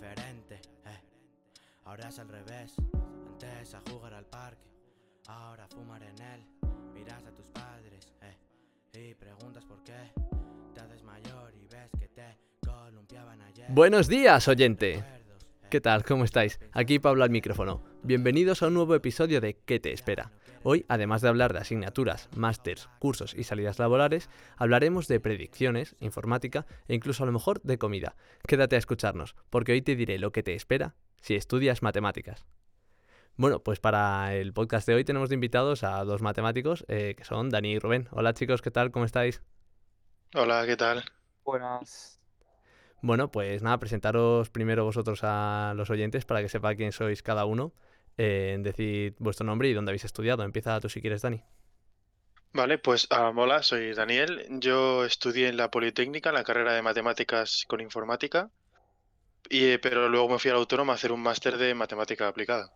diferente. Eh. Ahora es al revés. Antes a jugar al parque, ahora a fumar en él. Miras a tus padres eh, y preguntas por qué. Te haces mayor y ves que te columpiaban ayer. Buenos días, oyente. ¿Qué tal? ¿Cómo estáis? Aquí Pablo al micrófono. Bienvenidos a un nuevo episodio de ¿Qué te espera? Hoy, además de hablar de asignaturas, másters, cursos y salidas laborales, hablaremos de predicciones, informática e incluso a lo mejor de comida. Quédate a escucharnos, porque hoy te diré lo que te espera si estudias matemáticas. Bueno, pues para el podcast de hoy tenemos de invitados a dos matemáticos eh, que son Dani y Rubén. Hola chicos, ¿qué tal? ¿Cómo estáis? Hola, ¿qué tal? Buenas. Bueno, pues nada, presentaros primero vosotros a los oyentes para que sepa quién sois cada uno. Eh, decid vuestro nombre y dónde habéis estudiado. Empieza tú si quieres, Dani. Vale, pues ah, hola, soy Daniel. Yo estudié en la Politécnica, en la carrera de Matemáticas con Informática, y, eh, pero luego me fui al Autónoma a hacer un máster de Matemática Aplicada.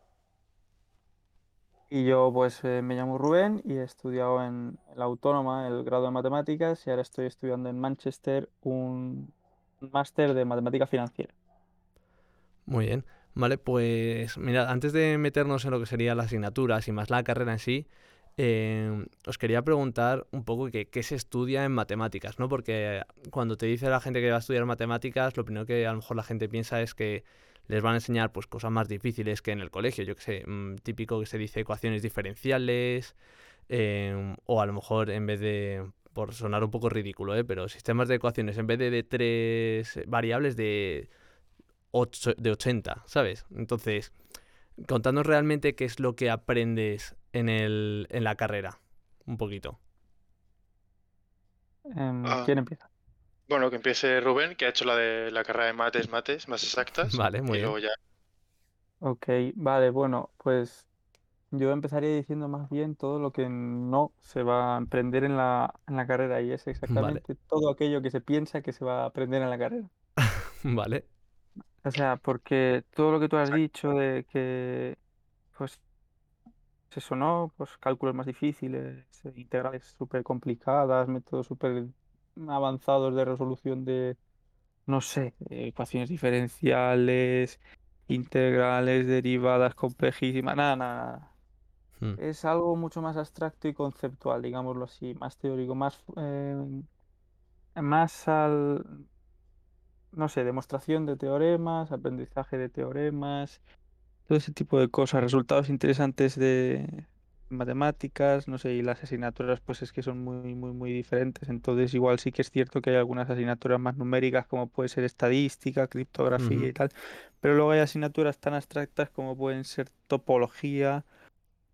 Y yo pues eh, me llamo Rubén y he estudiado en la Autónoma el grado de Matemáticas y ahora estoy estudiando en Manchester un máster de Matemática Financiera. Muy bien. Vale, pues mira, antes de meternos en lo que serían las asignaturas y más la carrera en sí, eh, os quería preguntar un poco qué, se estudia en matemáticas, ¿no? Porque cuando te dice la gente que va a estudiar matemáticas, lo primero que a lo mejor la gente piensa es que les van a enseñar pues cosas más difíciles que en el colegio, yo que sé, mm, típico que se dice ecuaciones diferenciales, eh, o a lo mejor en vez de, por sonar un poco ridículo, ¿eh? pero sistemas de ecuaciones, en vez de, de tres variables de, ocho- de 80, ¿sabes? Entonces, contadnos realmente qué es lo que aprendes en, el, en la carrera, un poquito. Em, Ah. ¿Quién empieza? Bueno, que empiece Rubén, que ha hecho la de la carrera de mates, mates, más exactas, Vale, muy y bien. luego ya. Ok, vale, bueno, pues yo empezaría diciendo más bien todo lo que no se va a aprender en la, en la carrera y es exactamente todo aquello que se piensa que se va a aprender en la carrera. Vale. O sea, porque todo lo que tú has dicho de que, pues, eso no, pues cálculos más difíciles, integrales súper complicadas, métodos súper avanzados de resolución de, no sé, ecuaciones diferenciales, integrales, derivadas complejísimas, nada, nada, nada. Mm, Es algo mucho más abstracto y conceptual, digámoslo así, más teórico, más, eh, más al, no sé, demostración de teoremas, aprendizaje de teoremas, todo ese tipo de cosas, resultados interesantes de matemáticas, no sé, y las asignaturas pues es que son muy, muy, muy diferentes, entonces igual sí que es cierto que hay algunas asignaturas más numéricas como puede ser estadística, criptografía y tal, pero luego hay asignaturas tan abstractas como pueden ser topología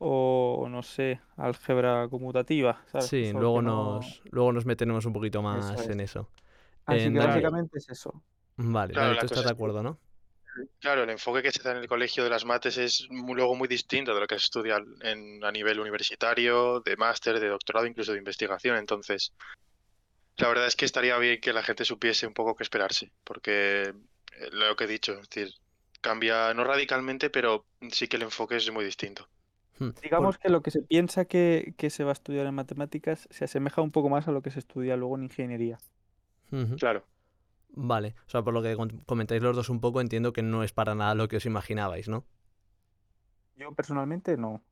o, no sé, álgebra conmutativa, Sí, luego no... nos, luego nos meteremos un poquito Eso más en es. eso. Así En que Dani, Claro, básicamente es eso. vale, claro, Dani, tú estás de es acuerdo, ¿no? claro, el enfoque que se da en el colegio de las mates es luego muy distinto de lo que se estudia en, a nivel universitario, de máster, de doctorado, incluso de investigación. Entonces, la verdad es que estaría bien que la gente supiese un poco qué esperarse, porque eh, lo que he dicho, es decir, cambia no radicalmente, pero sí que el enfoque es muy distinto. Por- Digamos que lo que se piensa que, que se va a estudiar en matemáticas se asemeja un poco más a lo que se estudia luego en ingeniería. Claro. Vale, o sea, por lo que comentáis los dos un poco, entiendo que no es para nada lo que os imaginabais, ¿no? Yo personalmente no.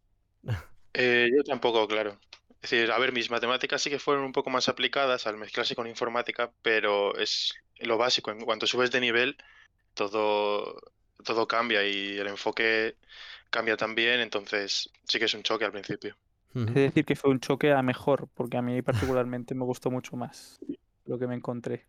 Eh, yo tampoco, claro. Es decir, a ver, mis matemáticas sí que fueron un poco más aplicadas al mezclarse con informática, pero es lo básico. En cuanto subes de nivel, todo, todo cambia y el enfoque cambia también, entonces sí que es un choque al principio. Es decir, que fue un choque a mejor, porque a mí particularmente me gustó mucho más lo que me encontré.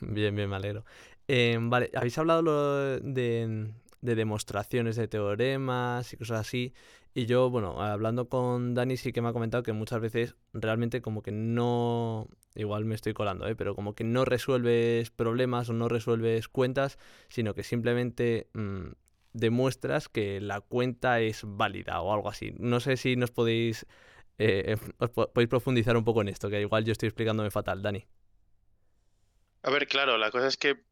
Bien, bien, me alegro. Eh, vale, habéis hablado lo de, de demostraciones de teoremas y cosas así. Y yo, bueno, hablando con Dani sí que me ha comentado que muchas veces realmente como que no, igual me estoy colando, ¿eh? pero como que no resuelves problemas o no resuelves cuentas, sino que simplemente mm, demuestras que la cuenta es válida o algo así. No sé si nos podéis, eh, os po- podéis profundizar un poco en esto, que igual yo estoy explicándome fatal, Dani. A ver, claro, la cosa es que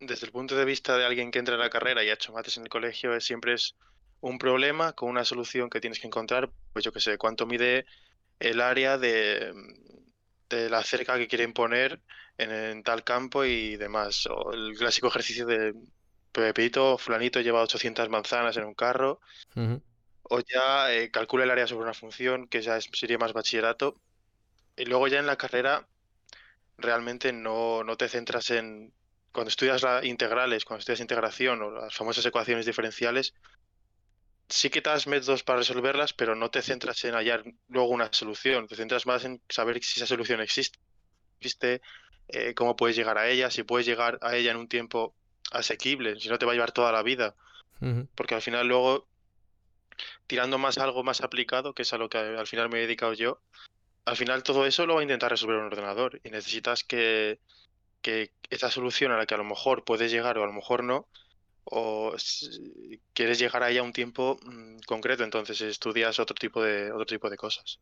desde el punto de vista de alguien que entra en la carrera y ha hecho mates en el colegio, siempre es un problema con una solución que tienes que encontrar, pues yo qué sé, cuánto mide el área de, de la cerca que quieren poner en, en tal campo y demás, o el clásico ejercicio de Pepito, fulanito lleva 800 manzanas en un carro, o ya eh, calcula el área sobre una función, que ya es- sería más bachillerato. Y luego ya en la carrera realmente no, no te centras en... Cuando estudias la integrales, cuando estudias integración o las famosas ecuaciones diferenciales, sí que te das métodos para resolverlas, pero no te centras en hallar luego una solución, te centras más en saber si esa solución existe, existe, eh, cómo puedes llegar a ella, si puedes llegar a ella en un tiempo asequible, si no te va a llevar toda la vida, porque al final luego, tirando más a algo más aplicado, que es a lo que al final me he dedicado yo, al final todo eso lo va a intentar resolver un ordenador. Y necesitas que, que esa solución a la que a lo mejor puedes llegar o a lo mejor no, o quieres llegar ahí a un tiempo mm, concreto, entonces estudias otro tipo de, otro tipo de cosas.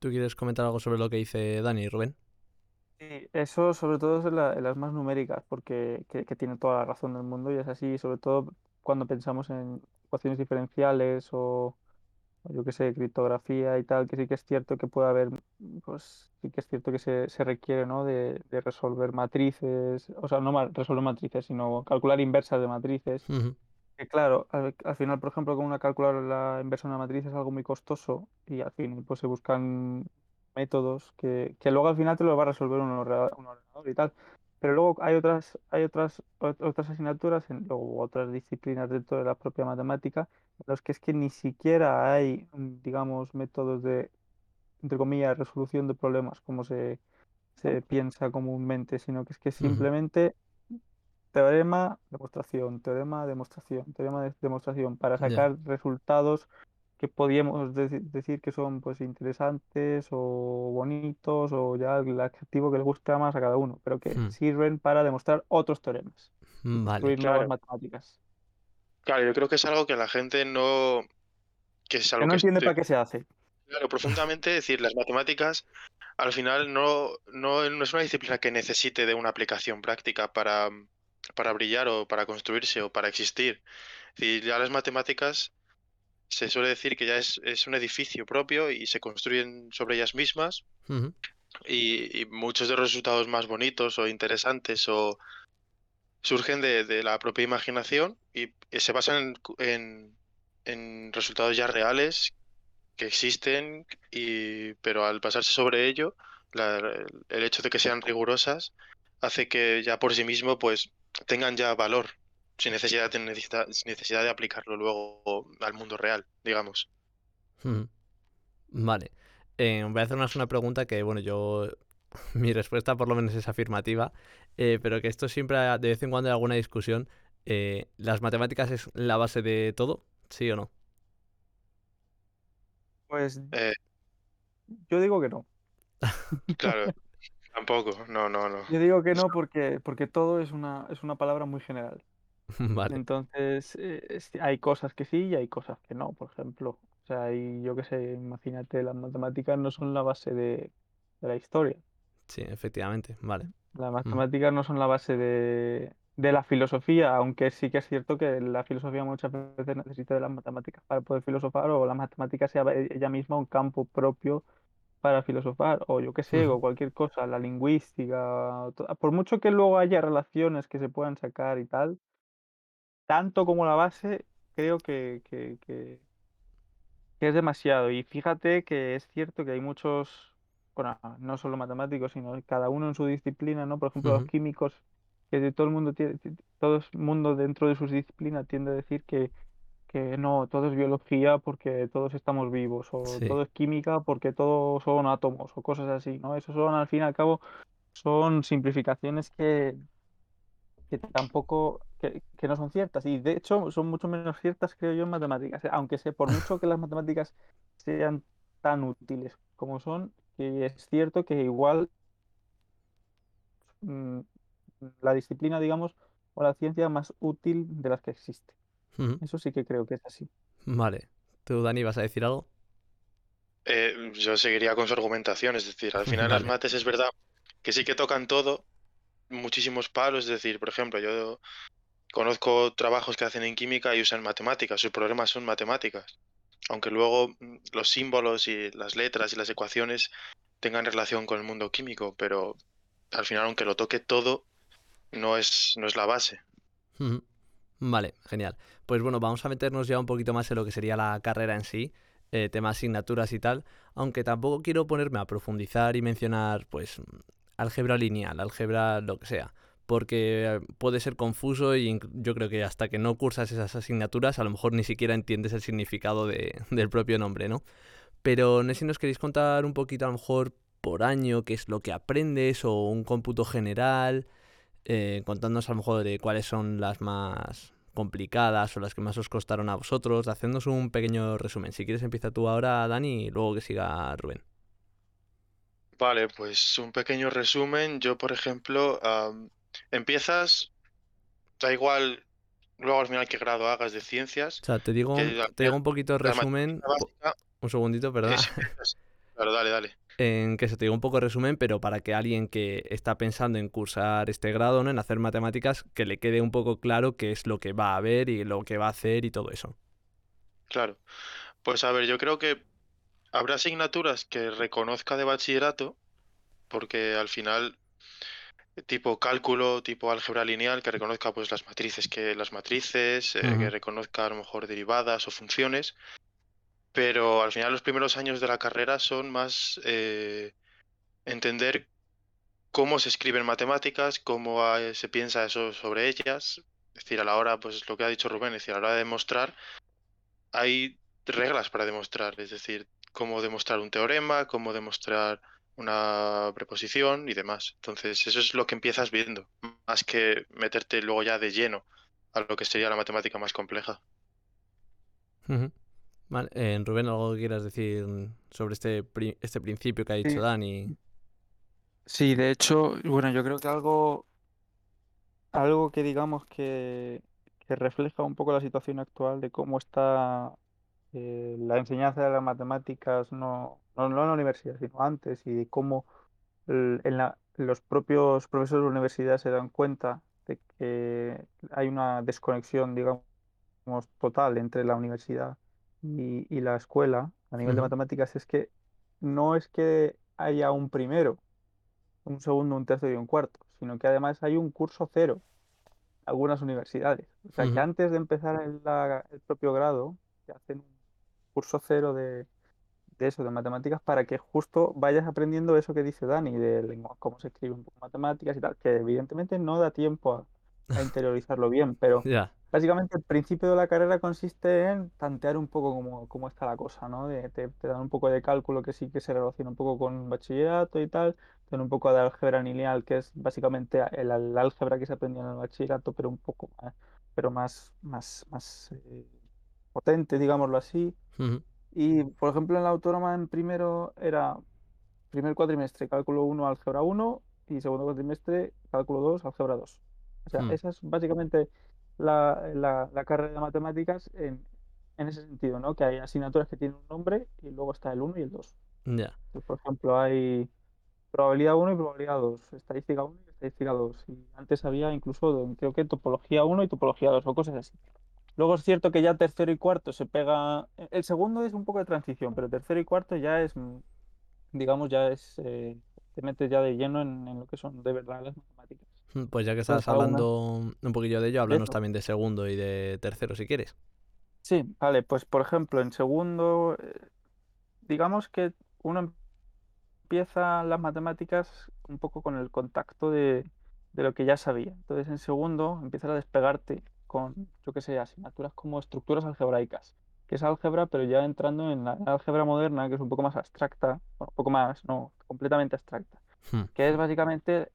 ¿Tú quieres comentar algo sobre lo que dice Dani, Rubén? Sí, eso sobre todo es en, la- en las más numéricas, porque que, que tiene toda la razón del mundo y es así, sobre todo cuando pensamos en ecuaciones diferenciales o yo qué sé, criptografía y tal, que sí que es cierto que puede haber, pues sí que es cierto que se, se requiere, ¿no? De, de resolver matrices, o sea, no resolver matrices, sino calcular inversas de matrices. Que claro, al, al final, por ejemplo, con una calculadora la inversa de una matriz es algo muy costoso y al final pues se buscan métodos que, que luego al final te lo va a resolver un ordenador, un ordenador y tal. Pero luego hay otras, hay otras, ot- otras asignaturas, en, luego otras disciplinas dentro de la propia matemática, en los que es que ni siquiera hay, mm, digamos, métodos de, entre comillas, resolución de problemas como se, se piensa comúnmente, sino que es que simplemente teorema, demostración, teorema, demostración, teorema, de- demostración, para sacar resultados que podríamos deci- decir que son pues interesantes o bonitos o ya el adjetivo que le gusta más a cada uno, pero que Hmm. sirven para demostrar otros teoremas y Vale. construir nuevas Claro. matemáticas. Claro, yo creo que es algo que la gente no... que es Que algo no que entiende estoy- para qué se hace. Claro, profundamente, es decir, las matemáticas al final no, no, no es una disciplina que necesite de una aplicación práctica para, para brillar o para construirse o para existir. Es decir, ya las matemáticas se suele decir que ya es, es un edificio propio y se construyen sobre ellas mismas y, y muchos de los resultados más bonitos o interesantes o surgen de, de la propia imaginación y, y se basan en, en, en resultados ya reales que existen, y, pero al pasarse sobre ello, la- el hecho de que sean rigurosas hace que ya por sí mismo pues tengan ya valor, sin necesidad de, necesita- sin necesidad de aplicarlo luego al mundo real, digamos. Vale. Eh, voy a hacernos una pregunta que, bueno, yo. Mi respuesta por lo menos es afirmativa, eh, pero que esto siempre, ha- de vez en cuando hay alguna discusión. eh, ¿Las matemáticas es la base de todo? ¿Sí o no? Pues Eh, yo digo que no. claro, tampoco, no, no, no. Yo digo que no porque, porque todo es una, es una palabra muy general. Vale. Entonces, eh, es- hay cosas que sí y hay cosas que no, por ejemplo. O sea, hay, yo qué sé, imagínate, las matemáticas no son la base de, de la historia. Sí, efectivamente. Vale. Las matemáticas no son la base de, de la filosofía, aunque sí que es cierto que la filosofía muchas veces necesita de las matemáticas para poder filosofar, o la matemática sea ella misma un campo propio para filosofar, o yo qué sé, o cualquier cosa, la lingüística, por mucho que luego haya relaciones que se puedan sacar y tal, tanto como la base, creo que, que, que- que es demasiado. Y fíjate que es cierto que hay muchos, bueno, no solo matemáticos, sino cada uno en su disciplina, ¿no? Por ejemplo, los químicos, que de todo el mundo tiene, ti- todo el mundo dentro de su disciplina tiende a decir que, que no, todo es biología porque todos estamos vivos, o Sí. todo es química porque todos son átomos, o cosas así, ¿no? Eso son, al fin y al cabo, son simplificaciones que, que tampoco, que, que no son ciertas. Y de hecho son mucho menos ciertas, creo yo, en matemáticas. Aunque sé, por mucho que las matemáticas sean tan útiles como son, que es cierto que igual mm, la disciplina, digamos, o la ciencia más útil de las que existe. Eso sí que creo que es así. Vale. ¿Tú, Dani, vas a decir algo? Eh, yo seguiría con su argumentación, es decir, al final las mates es verdad que sí que tocan todo, muchísimos palos, es decir, por ejemplo, yo conozco trabajos que hacen en química y usan matemáticas, sus problemas son matemáticas, aunque luego mm, los símbolos y las letras y las ecuaciones tengan relación con el mundo químico, pero al final, aunque lo toque todo, no es, no es la base. Vale, genial. Pues bueno, vamos a meternos ya un poquito más en lo que sería la carrera en sí, eh, temas asignaturas y tal, aunque tampoco quiero ponerme a profundizar y mencionar, pues, álgebra lineal, álgebra lo que sea, porque puede ser confuso y yo creo que hasta que no cursas esas asignaturas, a lo mejor ni siquiera entiendes el significado de, del propio nombre, ¿no? Pero no nos queréis contar un poquito, a lo mejor, por año, qué es lo que aprendes o un cómputo general, eh, contándonos a lo mejor de cuáles son las más complicadas o las que más os costaron a vosotros, haciéndonos un pequeño resumen. Si quieres empieza tú ahora, Dani, y luego que siga Rubén. Vale, pues un pequeño resumen. Yo, por ejemplo, empiezas, da igual luego al final qué grado hagas de ciencias. O sea, te digo, te digo un poquito de resumen. un segundito, perdón. claro, dale, dale en que se te diga un poco de resumen, pero para que alguien que está pensando en cursar este grado, ¿no? en hacer matemáticas, que le quede un poco claro qué es lo que va a ver y lo que va a hacer y todo eso. Claro. Pues a ver, yo creo que habrá asignaturas que reconozca de bachillerato, porque al final tipo cálculo, tipo álgebra lineal, que reconozca pues las matrices que las matrices, eh, que reconozca a lo mejor derivadas o funciones, pero al final los primeros años de la carrera son más eh, entender cómo se escriben matemáticas, cómo se piensa eso sobre ellas. Es decir, a la hora, pues lo que ha dicho Rubén, es decir, a la hora de demostrar, hay reglas para demostrar, es decir, cómo demostrar un teorema, cómo demostrar una preposición y demás. Entonces, eso es lo que empiezas viendo, más que meterte luego ya de lleno a lo que sería la matemática más compleja. Vale, eh, Rubén, ¿algo que quieras decir sobre este, este principio que ha dicho Dani? Sí, de hecho, bueno, yo creo que algo, algo que digamos que, que refleja un poco la situación actual de cómo está eh, la enseñanza de las matemáticas, no, no, en la universidad, sino antes, y cómo en la, los propios profesores de la universidad se dan cuenta de que hay una desconexión, digamos, total entre la universidad y, la escuela a nivel de matemáticas es que no es que haya un primero, un segundo, un tercero y un cuarto, sino que además hay un curso cero en algunas universidades. O sea, que antes de empezar el, el propio grado, te hacen un curso cero de, de, eso, de matemáticas, para que justo vayas aprendiendo eso que dice Dani, de cómo se escribe un poco matemáticas y tal, que evidentemente no da tiempo a, a interiorizarlo bien, pero básicamente el principio de la carrera consiste en tantear un poco cómo, cómo está la cosa, ¿no? te, dan un poco de cálculo que sí que se relaciona un poco con bachillerato y tal, te dan un poco de álgebra lineal, que es básicamente el, álgebra que se aprendía en el bachillerato, pero un poco más, pero más, más, más eh, potente, digámoslo así. Y, por ejemplo, en la autónoma en primero era primer cuatrimestre, cálculo 1, álgebra 1, y segundo cuatrimestre, cálculo 2, álgebra 2. O sea, hmm. esa es básicamente la, la, carrera de matemáticas en, en, ese sentido, ¿no? Que hay asignaturas que tienen un nombre y luego está el 1 y el 2. Ya. por ejemplo, hay probabilidad 1 y probabilidad 2, estadística 1 y estadística 2. Y antes había incluso, creo que topología 1 y topología 2 o cosas así. Luego es cierto que ya tercero y cuarto se pega. El segundo es un poco de transición, pero tercero y cuarto ya es, digamos, ya es. Eh, te metes ya de lleno en, en, lo que son de verdad las matemáticas. Mm, pues ya que estás hablando un poquillo de ello, háblanos también de segundo y de tercero si quieres. Sí, vale, pues por ejemplo, en segundo, eh, digamos que uno empieza las matemáticas un poco con el contacto de, lo que ya sabía. Entonces, en segundo, empiezas a despegarte con, yo qué sé, asignaturas como estructuras algebraicas, que es álgebra, pero ya entrando en la álgebra moderna, que es un poco más abstracta, un poco más, no, completamente abstracta, hmm. que es básicamente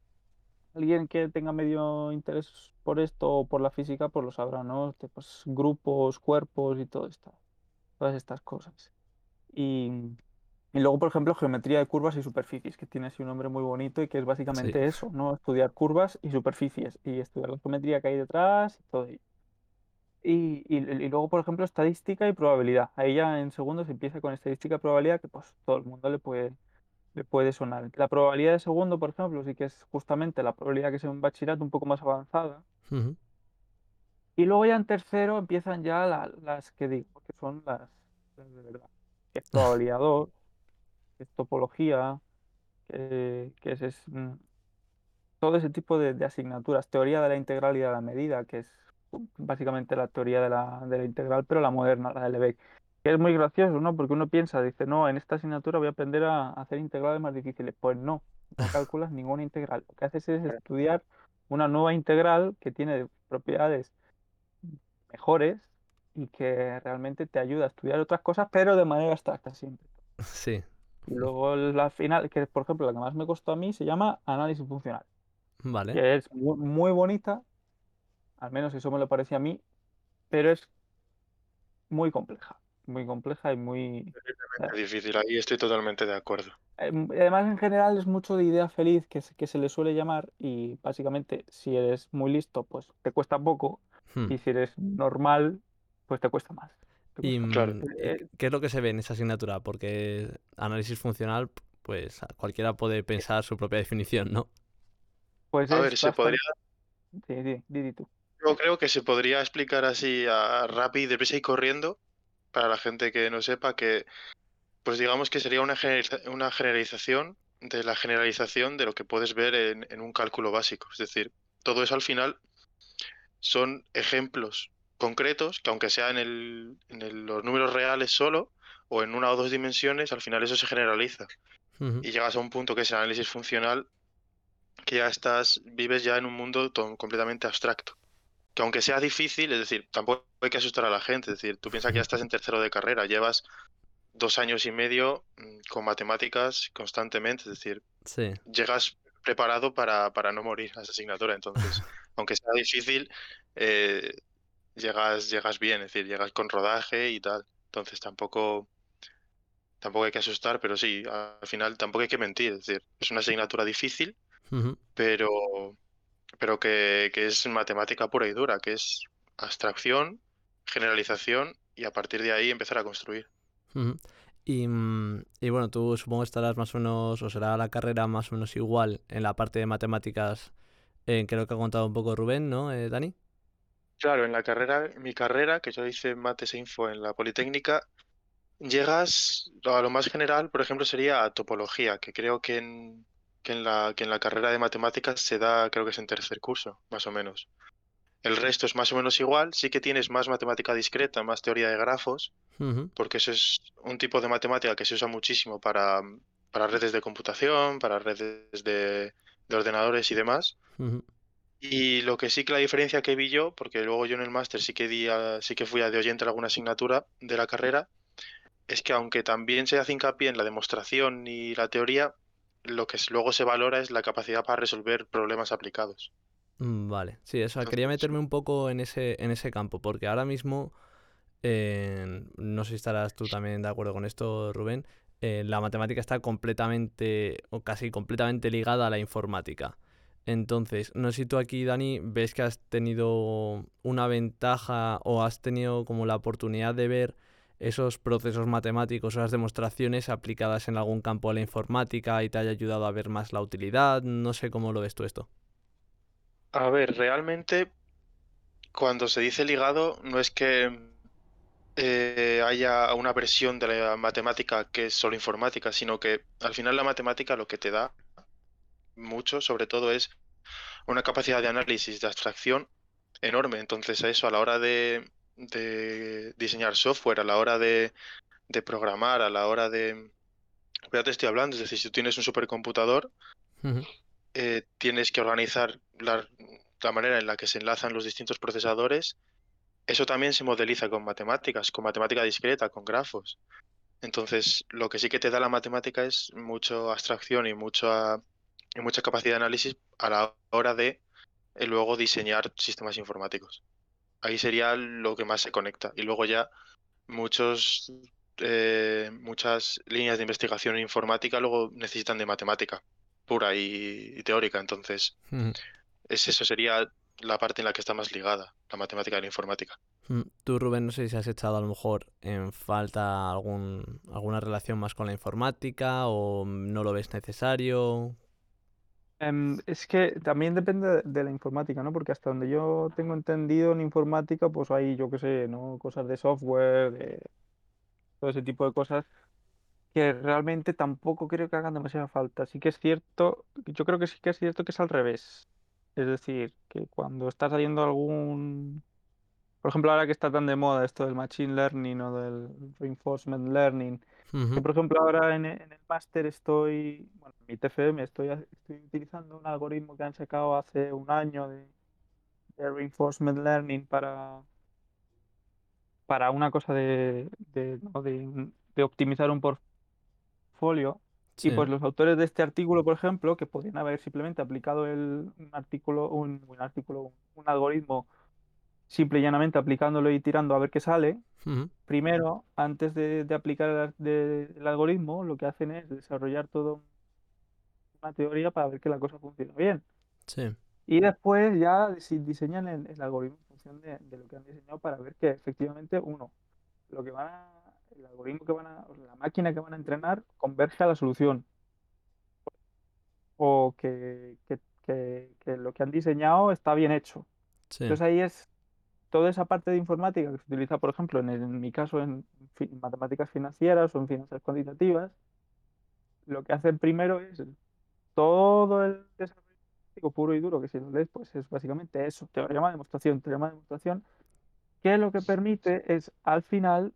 alguien que tenga medio interés por esto o por la física, pues lo sabrá, ¿no? Pues grupos, cuerpos y todo esto, todas estas cosas. Y, luego, por ejemplo, geometría de curvas y superficies, que tiene así un nombre muy bonito y que es básicamente eso, ¿no? Estudiar curvas y superficies y estudiar la geometría que hay detrás y todo ello. Y, y, y, luego, por ejemplo, estadística y probabilidad. Ahí ya en segundos empieza con estadística y probabilidad, que pues todo el mundo le puede, le puede sonar. La probabilidad de segundo, por ejemplo, sí que es justamente la probabilidad que sea un bachillerato un poco más avanzada. Y luego ya en tercero empiezan ya las que digo, que son las, de verdad. Que es probabilidad 2, que es topología, que, es, mm, todo ese tipo de, asignaturas. Teoría de la integral y de la medida, que es básicamente la teoría de la, de la integral, pero la moderna, la de Lebesgue. Que es muy gracioso, ¿no? Porque uno piensa, dice, no, en esta asignatura voy a aprender a hacer integrales más difíciles. Pues no, no calculas ninguna integral. Lo que haces es estudiar una nueva integral que tiene propiedades mejores y que realmente te ayuda a estudiar otras cosas, pero de manera abstracta siempre. Sí, luego la final, que por ejemplo la que más me costó a mí, se llama análisis funcional, vale. que es mu- muy bonita, al menos eso me lo parece a mí, pero es muy compleja, muy compleja y muy... Es difícil, ahí estoy totalmente de acuerdo. Em, Además, en general es mucho de idea feliz que se, que se le suele llamar y básicamente si eres muy listo, pues te cuesta poco Hmm. y si eres normal, pues te cuesta más. Te ¿Y cuesta Claro. mm, Eh, qué es lo que se ve en esa asignatura? Porque análisis funcional, pues cualquiera puede pensar su propia definición, ¿no? Pues A ver, se podría, Sí, sí, di, di tú. yo creo que se podría explicar así a rápido, deprisa y corriendo, para la gente que no sepa, que pues digamos que sería una, generaliza- una generalización de la generalización de lo que puedes ver en, en un cálculo básico. Es decir, todo eso al final son ejemplos concretos que aunque sea en, el, en el- los números reales solo o en una o dos dimensiones, al final eso se generaliza. Y llegas a un punto que es el análisis funcional, que ya estás, vives ya en un mundo completamente abstracto. Que aunque sea difícil, es decir, tampoco hay que asustar a la gente, es decir, tú piensas que ya estás en tercero de carrera, llevas dos años y medio mm, con matemáticas constantemente, es decir, Sí, llegas preparado para, para no morir a esa asignatura, entonces, aunque sea difícil, eh, llegas, llegas bien, es decir, llegas con rodaje y tal, entonces tampoco... Tampoco hay que asustar, pero sí, al final tampoco hay que mentir. Es decir, es una asignatura difícil, pero, pero que, que es matemática pura y dura, que es abstracción, generalización y a partir de ahí empezar a construir. Y, mm, y bueno, tú supongo estarás más o menos, o será la carrera más o menos igual en la parte de matemáticas, en que lo que ha contado un poco Rubén, ¿no, eh, Dani? Claro, en la carrera, en mi carrera, que yo hice Mates e Info en la Politécnica, llegas a lo más general, por ejemplo, sería a topología, que creo que en, que en la, que en la carrera de matemáticas se da, creo que es en tercer curso, más o menos. El resto es más o menos igual, sí que tienes más matemática discreta, más teoría de grafos, porque eso es un tipo de matemática que se usa muchísimo para, para redes de computación, para redes de, de ordenadores y demás. Y lo que sí que la diferencia que vi yo, porque luego yo en el máster sí que di a- sí que fui a de oyente a alguna asignatura de la carrera, es que aunque también se hace hincapié en la demostración y la teoría, lo que luego se valora es la capacidad para resolver problemas aplicados. Mm, Vale, sí, eso, quería Entonces, meterme un poco en ese, en ese campo, porque ahora mismo, eh, no sé si estarás tú también de acuerdo con esto, Rubén, eh, la matemática está completamente, o casi completamente ligada a la informática. Entonces, no sé si tú aquí, Dani, ves que has tenido una ventaja o has tenido como la oportunidad de ver esos procesos matemáticos o las demostraciones aplicadas en algún campo de la informática y te haya ayudado a ver más la utilidad. No sé cómo lo ves tú esto. a ver, realmente cuando se dice ligado, no es que eh, haya una versión de la matemática que es solo informática, sino que al final la matemática lo que te da mucho, sobre todo, es una capacidad de análisis, de abstracción enorme. Entonces, a eso a la hora de, de diseñar software, a la hora de, de programar, a la hora de... Ya te estoy hablando, es decir, si tú tienes un supercomputador, eh, tienes que organizar la, la manera en la que se enlazan los distintos procesadores. Eso también se modeliza con matemáticas, con matemática discreta, con grafos. Entonces, lo que sí que te da la matemática es mucha abstracción y mucha, y mucha capacidad de análisis a la hora de eh, luego diseñar sistemas informáticos. Ahí sería lo que más se conecta. Y luego ya muchos, eh, muchas líneas de investigación informática luego necesitan de matemática pura y, y teórica. Entonces, ujú. es, eso sería la parte en la que está más ligada, la matemática y la informática. Mm, Tú, Rubén, no sé si has echado a lo mejor en falta algún, alguna relación más con la informática o no lo ves necesario. Em, es que también depende de- de la informática, ¿no? Porque hasta donde yo tengo entendido en informática, pues hay, yo qué sé, ¿no? Cosas de software, de todo ese tipo de cosas que realmente tampoco creo que hagan demasiada falta. Sí que es cierto, yo creo que sí que es cierto que es al revés. Es decir, que cuando estás haciendo algún por ejemplo, ahora que está tan de moda esto del machine learning o del reinforcement learning, Ujú, por ejemplo ahora en, en el máster estoy, bueno, en mi TFM estoy, estoy utilizando un algoritmo que han sacado hace un año de, de reinforcement learning para, para una cosa de, de, ¿no? de- de optimizar un portfolio. Y pues los autores de este artículo, por ejemplo, que podrían haber simplemente aplicado el, un artículo, un, un artículo, un, un algoritmo simple y llanamente aplicándolo y tirando a ver qué sale, primero, antes de, de aplicar el, de- el algoritmo, lo que hacen es desarrollar toda una teoría para ver que la cosa funcione bien. Sí. Y después ya dise- diseñan el, el algoritmo en función de, de lo que han diseñado para ver que efectivamente, uno, lo que van a, el algoritmo que van a, o la máquina que van a entrenar converge a la solución. O que, que- que- que lo que han diseñado está bien hecho. Sí. Entonces ahí es toda esa parte de informática que se utiliza, por ejemplo, en, el- en mi caso en matemáticas financieras o en finanzas cuantitativas, lo que hacen primero es todo el desarrollo puro y duro, que si lo lees, pues es básicamente eso, teorema, demostración, teorema, demostración, que lo que permite es al final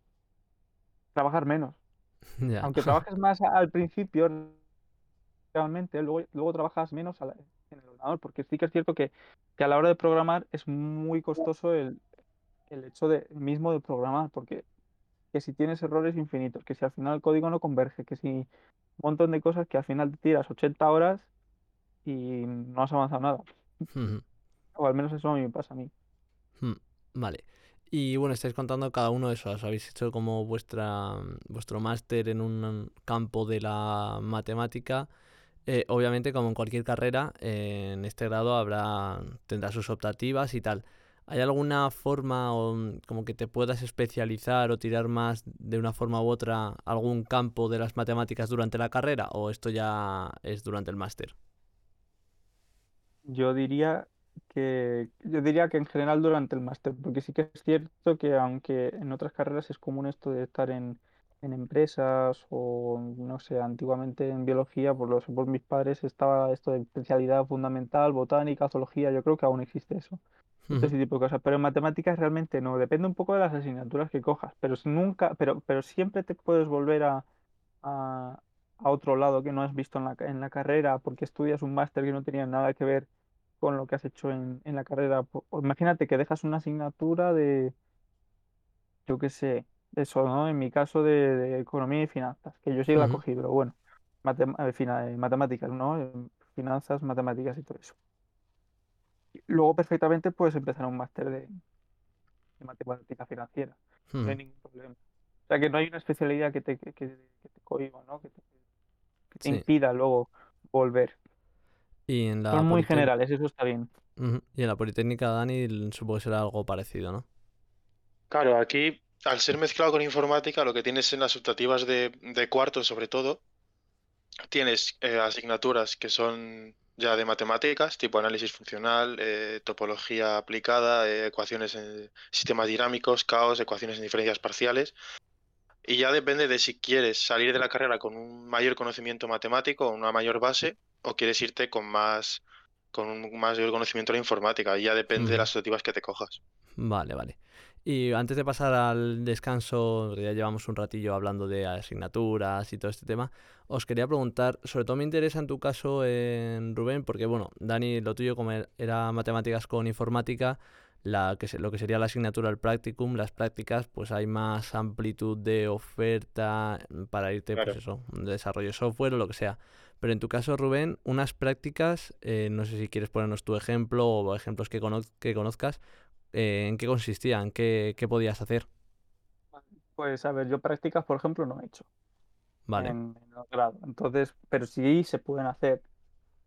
trabajar menos. Aunque trabajes más al principio, realmente, luego, luego trabajas menos a la- en el ordenador, porque sí que es cierto que, que a la hora de programar es muy costoso el, el hecho de, mismo de programar, porque que si tienes errores infinitos, que si al final el código no converge, que si un montón de cosas que al final te tiras 80 horas y no has avanzado nada. O al menos eso a mí me pasa a mí. Mm, Vale. Y bueno, estáis contando cada uno de eso. Os habéis hecho como vuestra, vuestro máster en un campo de la matemática. Eh, obviamente, como en cualquier carrera, eh, en este grado habrá, tendrá sus optativas y tal. ¿Hay alguna forma o, mm, como que te puedas especializar o tirar más de una forma u otra algún campo de las matemáticas durante la carrera? ¿O esto ya es durante el máster? Yo diría que yo diría que en general durante el máster, porque sí que es cierto que aunque en otras carreras es común esto de estar en, en empresas o no sé, antiguamente en biología, por los por mis padres estaba esto de especialidad fundamental, botánica, zoología, yo creo que aún existe eso. Ese tipo de cosas, pero en matemáticas realmente no, depende un poco de las asignaturas que cojas, pero nunca, pero, pero siempre te puedes volver a, a, a otro lado que no has visto en la, en la carrera porque estudias un máster que no tenía nada que ver con lo que has hecho en, en la carrera. Imagínate que dejas una asignatura de, yo qué sé, eso, ¿no? En mi caso de, de economía y finanzas, que yo sí la ujú. cogí, pero bueno, matem- eh, eh, matemáticas, ¿no? Finanzas, matemáticas y todo eso. Luego perfectamente puedes empezar un máster de, de matemática financiera, no hay ningún problema. O sea que no hay una especialidad que te, que, que- que te cohíba, ¿no? Que te, que te Sí. impida luego volver. Y en la Son muy generales, eso está bien. Y en la Politécnica, Dani, supongo que será algo parecido, ¿no? Claro, aquí, al ser mezclado con informática, lo que tienes en las optativas de, de cuarto, sobre todo, tienes eh, asignaturas que son ya de matemáticas, tipo análisis funcional, eh, topología aplicada, eh, ecuaciones en sistemas dinámicos, caos, ecuaciones en diferencias parciales. Y ya depende de si quieres salir de la carrera con un mayor conocimiento matemático, una mayor base, o quieres irte con más, con un mayor conocimiento de la informática. Y ya depende de Ujú. las optativas que te cojas. Vale, vale. Y antes de pasar al descanso, ya llevamos un ratillo hablando de asignaturas y todo este tema, os quería preguntar, sobre todo me interesa en tu caso, en Rubén, porque bueno, Dani, lo tuyo como er- era matemáticas con informática, la que se- lo que sería la asignatura el practicum, las prácticas, pues hay más amplitud de oferta para irte, pues eso, un desarrollo de software o lo que sea. Pero en tu caso, Rubén, unas prácticas, eh, no sé si quieres ponernos tu ejemplo o ejemplos que, conoz- que conozcas, eh, ¿en qué consistían? ¿Qué, qué podías hacer? Pues a ver, yo prácticas, por ejemplo, no he hecho Vale. en, en el grado. Entonces, pero sí se pueden hacer.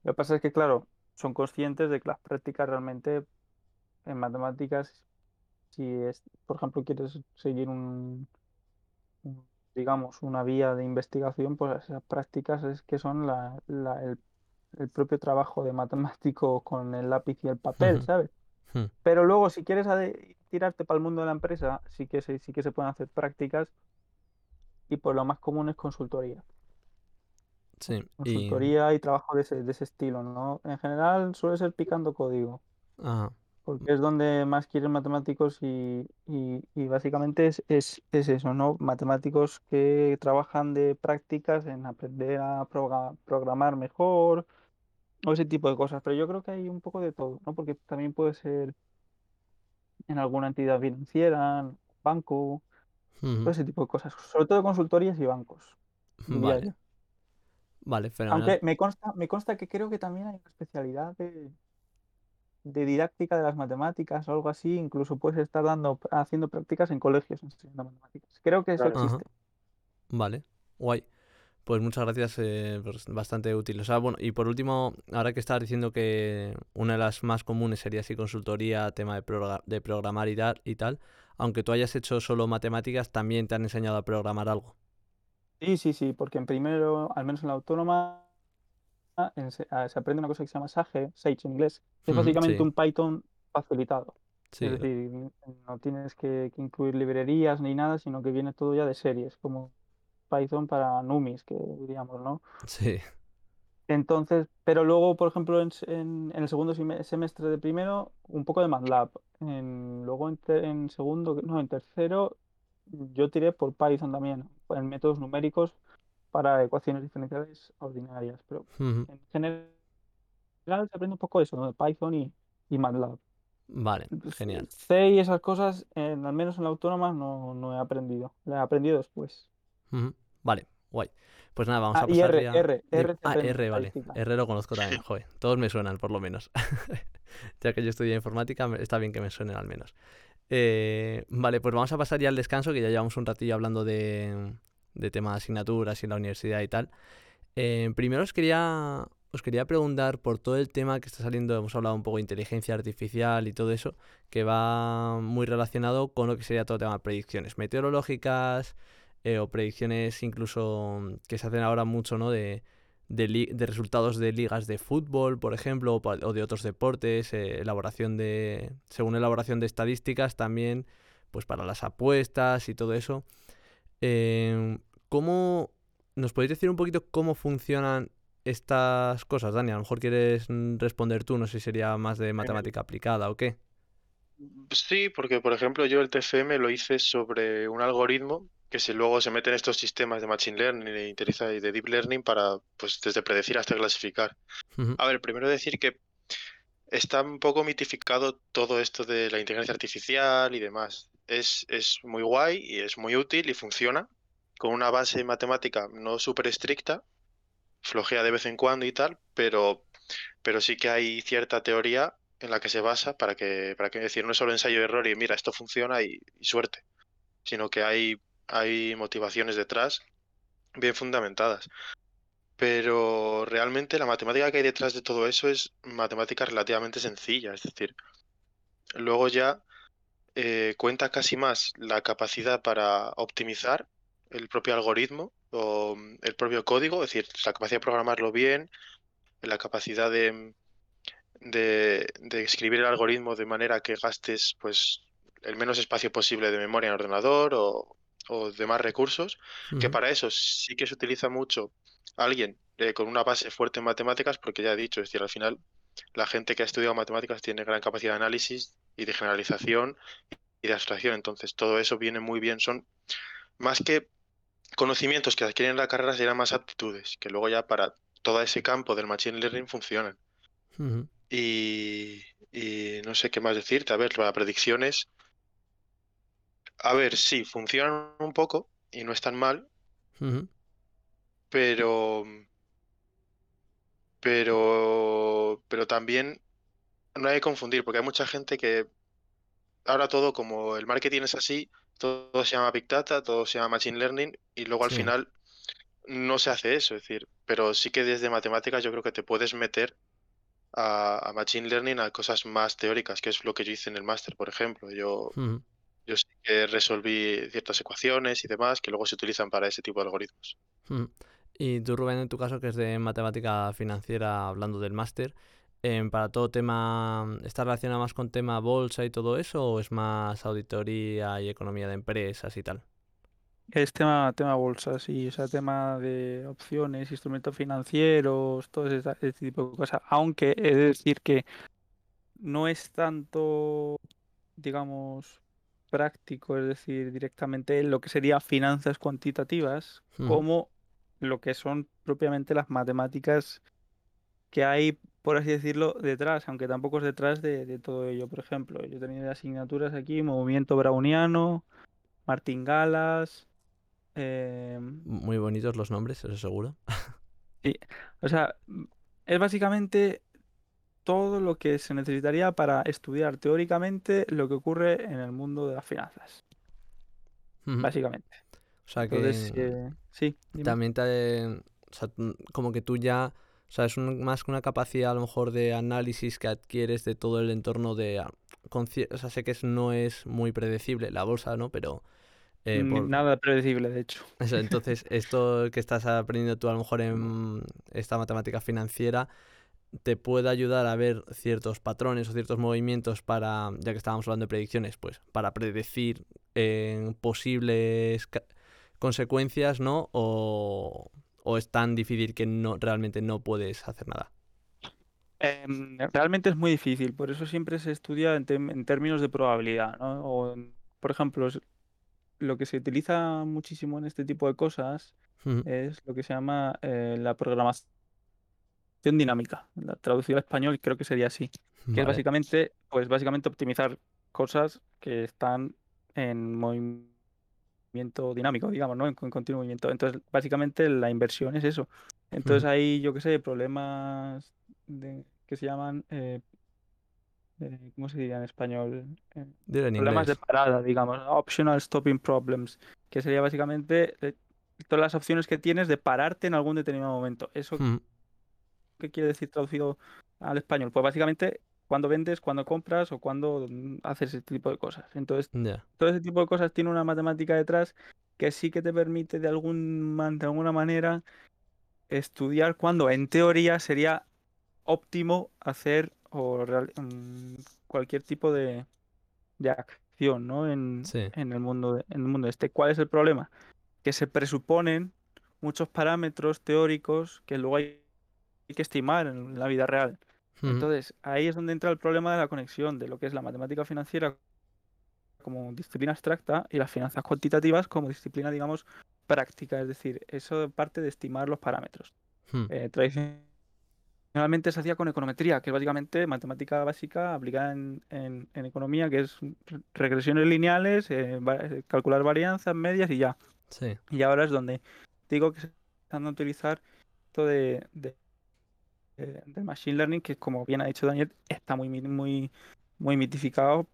Lo que pasa es que, claro, son conscientes de que las prácticas realmente en matemáticas, si es, por ejemplo, quieres seguir un, un, digamos, una vía de investigación, pues esas prácticas es que son la, la- el, el propio trabajo de matemático con el lápiz y el papel. ¿sabes? Hmm. Pero luego, si quieres tirarte para el mundo de la empresa, sí que se, sí que se pueden hacer prácticas y pues lo más común es consultoría. Sí. Y, Consultoría y trabajo de ese, de ese estilo, ¿no? En general suele ser picando código. ajá. porque es donde más quieren matemáticos y, y- y básicamente es, es, es eso, ¿no? Matemáticos que trabajan de prácticas en aprender a programar mejor o ese tipo de cosas, pero yo creo que hay un poco de todo, ¿no? Porque también puede ser en alguna entidad financiera, banco, todo Ujú. ese tipo de cosas, sobre todo consultorías y bancos, Vale, vale, fenomenal. Aunque me consta, me consta que creo que también hay una especialidad de, de didáctica de las matemáticas o algo así, incluso puedes estar dando, haciendo prácticas en colegios enseñando matemáticas. Creo que eso Claro. Ajá. existe. Vale, guay. Pues muchas gracias, eh, pues bastante útil. O sea, bueno, y por último, ahora que estabas diciendo que una de las más comunes sería así consultoría, tema de, de programar y tal, y tal, aunque tú hayas hecho solo matemáticas, también te han enseñado a programar algo. Sí, sí, sí, porque en primero, al menos en la autónoma, en se, aprende una cosa que se llama Sage, Sage en inglés, que es básicamente sí, un Python facilitado. sí, Es decir, no tienes que, que incluir librerías ni nada, sino que viene todo ya de series, como Python para numis, que diríamos, ¿no? sí, Entonces, pero luego, por ejemplo, en, se- en- en el segundo semestre de primero, un poco de MATLAB. En, luego en, segundo, no, en tercero, yo tiré por Python también, en métodos numéricos para ecuaciones diferenciales ordinarias. Pero en general se aprende un poco eso, ¿no? De Python y, y MATLAB. Vale, genial. C y esas cosas, en- al menos en la autónoma, no, no he aprendido. La he aprendido después. Ujú, Vale, guay. Pues nada, vamos Ah, a pasar R, ya. R. R Ah, R, vale. R lo conozco también, joder. Todos me suenan, por lo menos. Ya que yo estudié informática, está bien que me suenen al menos. Eh, vale, pues vamos a pasar ya al descanso, que ya llevamos un ratillo hablando de, de temas de asignaturas y la universidad y tal. Eh, primero os quería, os quería preguntar por todo el tema que está saliendo, hemos hablado un poco de inteligencia artificial y todo eso, que va muy relacionado con lo que sería todo el tema de predicciones meteorológicas eh, o predicciones incluso mm, que se hacen ahora mucho, ¿no? De, de, resultados de ligas de fútbol, por ejemplo, o de otros deportes, eh, elaboración de, según elaboración de estadísticas también, pues para las apuestas y todo eso. Em, ¿Cómo nos podéis decir un poquito cómo funcionan estas cosas, Dani? A lo mejor quieres mm, responder tú, no sé si sería más de matemática aplicada o qué. Sí, porque por ejemplo yo el TFM lo hice sobre un algoritmo que se, luego se mete en estos sistemas de Machine Learning e de Deep Learning para, pues desde predecir hasta clasificar. A ver, primero decir que está un poco mitificado todo esto de la inteligencia artificial y demás. Es, es muy guay y es muy útil y funciona con una base matemática no súper estricta, flojea de vez en cuando y tal, pero, pero sí que hay cierta teoría en la que se basa para que, para que decir, no es solo ensayo y error y mira, esto funciona y, y suerte, sino que hay, hay motivaciones detrás bien fundamentadas. Pero realmente la matemática que hay detrás de todo eso es matemática relativamente sencilla, es decir, luego ya eh, cuenta casi más la capacidad para optimizar el propio algoritmo o mm, el propio código, es decir, la capacidad de programarlo bien, la capacidad de, de, de escribir el algoritmo de manera que gastes pues el menos espacio posible de memoria en el ordenador o, o demás recursos, que ujú, para eso sí que se utiliza mucho alguien eh, con una base fuerte en matemáticas, porque ya he dicho, es decir, al final la gente que ha estudiado matemáticas tiene gran capacidad de análisis y de generalización y de abstracción, entonces todo eso viene muy bien, son más que conocimientos que adquieren en la carrera, serían más aptitudes, que luego ya para todo ese campo del machine learning funcionan. Y, y no sé qué más decirte. A ver, para predicciones. A ver, sí, funcionan un poco y no están mal, pero. Pero. Pero también no hay que confundir, porque hay mucha gente que. Ahora todo, como el marketing es así, todo se llama Big Data, todo se llama Machine Learning, y luego al Sí. final no se hace eso. Es decir, pero sí que desde matemáticas yo creo que te puedes meter a, a Machine Learning a cosas más teóricas, que es lo que yo hice en el máster, por ejemplo. Yo. Yo sí que resolví ciertas ecuaciones y demás que luego se utilizan para ese tipo de algoritmos. Y tú, Rubén, en tu caso, que es de matemática financiera, hablando del máster, em, ¿para todo tema, está relacionado más con tema bolsa y todo eso, o es más auditoría y economía de empresas y tal? Es tema, tema bolsas y o sea, tema de opciones, instrumentos financieros, todo ese, ese tipo de cosas. Aunque he de decir que no es tanto, digamos, práctico, es decir, directamente lo que sería finanzas cuantitativas, como lo que son propiamente las matemáticas que hay, por así decirlo, detrás, aunque tampoco es detrás de, de todo ello. Por ejemplo, yo tenía asignaturas aquí, movimiento browniano, martingalas, em, Muy bonitos los nombres, eso seguro. o sea, es básicamente todo lo que se necesitaría para estudiar teóricamente lo que ocurre en el mundo de las finanzas, básicamente. O sea Entonces, que eh, sí, dime. también te... O sea, como que tú ya... O sea, es un- más que una capacidad a lo mejor de análisis que adquieres de todo el entorno de... ah, con O sea, sé que es- no es muy predecible la bolsa, ¿no? Pero... eh, por- Nada predecible, de hecho. Eso, entonces, esto que estás aprendiendo tú a lo mejor en esta matemática financiera te puede ayudar a ver ciertos patrones o ciertos movimientos para, ya que estábamos hablando de predicciones, pues para predecir eh, posibles consecuencias, ¿no? O, o es tan difícil que no realmente no puedes hacer nada. Em, realmente es muy difícil, por eso siempre se estudia en, términos de probabilidad, ¿no? O, por ejemplo, lo que se utiliza muchísimo en este tipo de cosas es lo que se llama eh, la programación dinámica. La traducción al español creo que sería así, que es básicamente, pues básicamente optimizar cosas que están en movimiento dinámico, digamos, ¿no? En, con continuo movimiento. Entonces, básicamente la inversión es eso. Entonces Ujú. hay, yo qué sé, problemas de- que se llaman, eh, ¿cómo se diría en español? Eh, problemas de parada, digamos, optional stopping problems, que sería básicamente eh, todas las opciones que tienes de pararte en algún determinado momento. ¿Eso Ujú, qué quiere decir traducido al español? Pues básicamente cuando vendes, cuando compras o cuando mm, haces ese tipo de cosas. Entonces, todo ese tipo de cosas tiene una matemática detrás que sí que te permite de algún de alguna manera estudiar cuando en teoría sería óptimo hacer o real- mm, cualquier tipo de, de acción, ¿no? En, Sí. en el mundo de- en el mundo este. ¿Cuál es el problema? Que se presuponen muchos parámetros teóricos que luego hay que estimar en la vida real. Entonces, ahí es donde entra el problema de la conexión de lo que es la matemática financiera como disciplina abstracta y las finanzas cuantitativas como disciplina, digamos, práctica. Es decir, eso parte de estimar los parámetros. ujú. Eh, tradicionalmente se hacía con econometría, que es básicamente matemática básica aplicada en, en- en economía, que es re- regresiones lineales, eh, eh, calcular varianzas, medias y ya. Sí. Y ahora es donde digo que se están a utilizar esto de, de- de- del machine learning, que como bien ha dicho Daniel, está muy, muy, muy mitificado,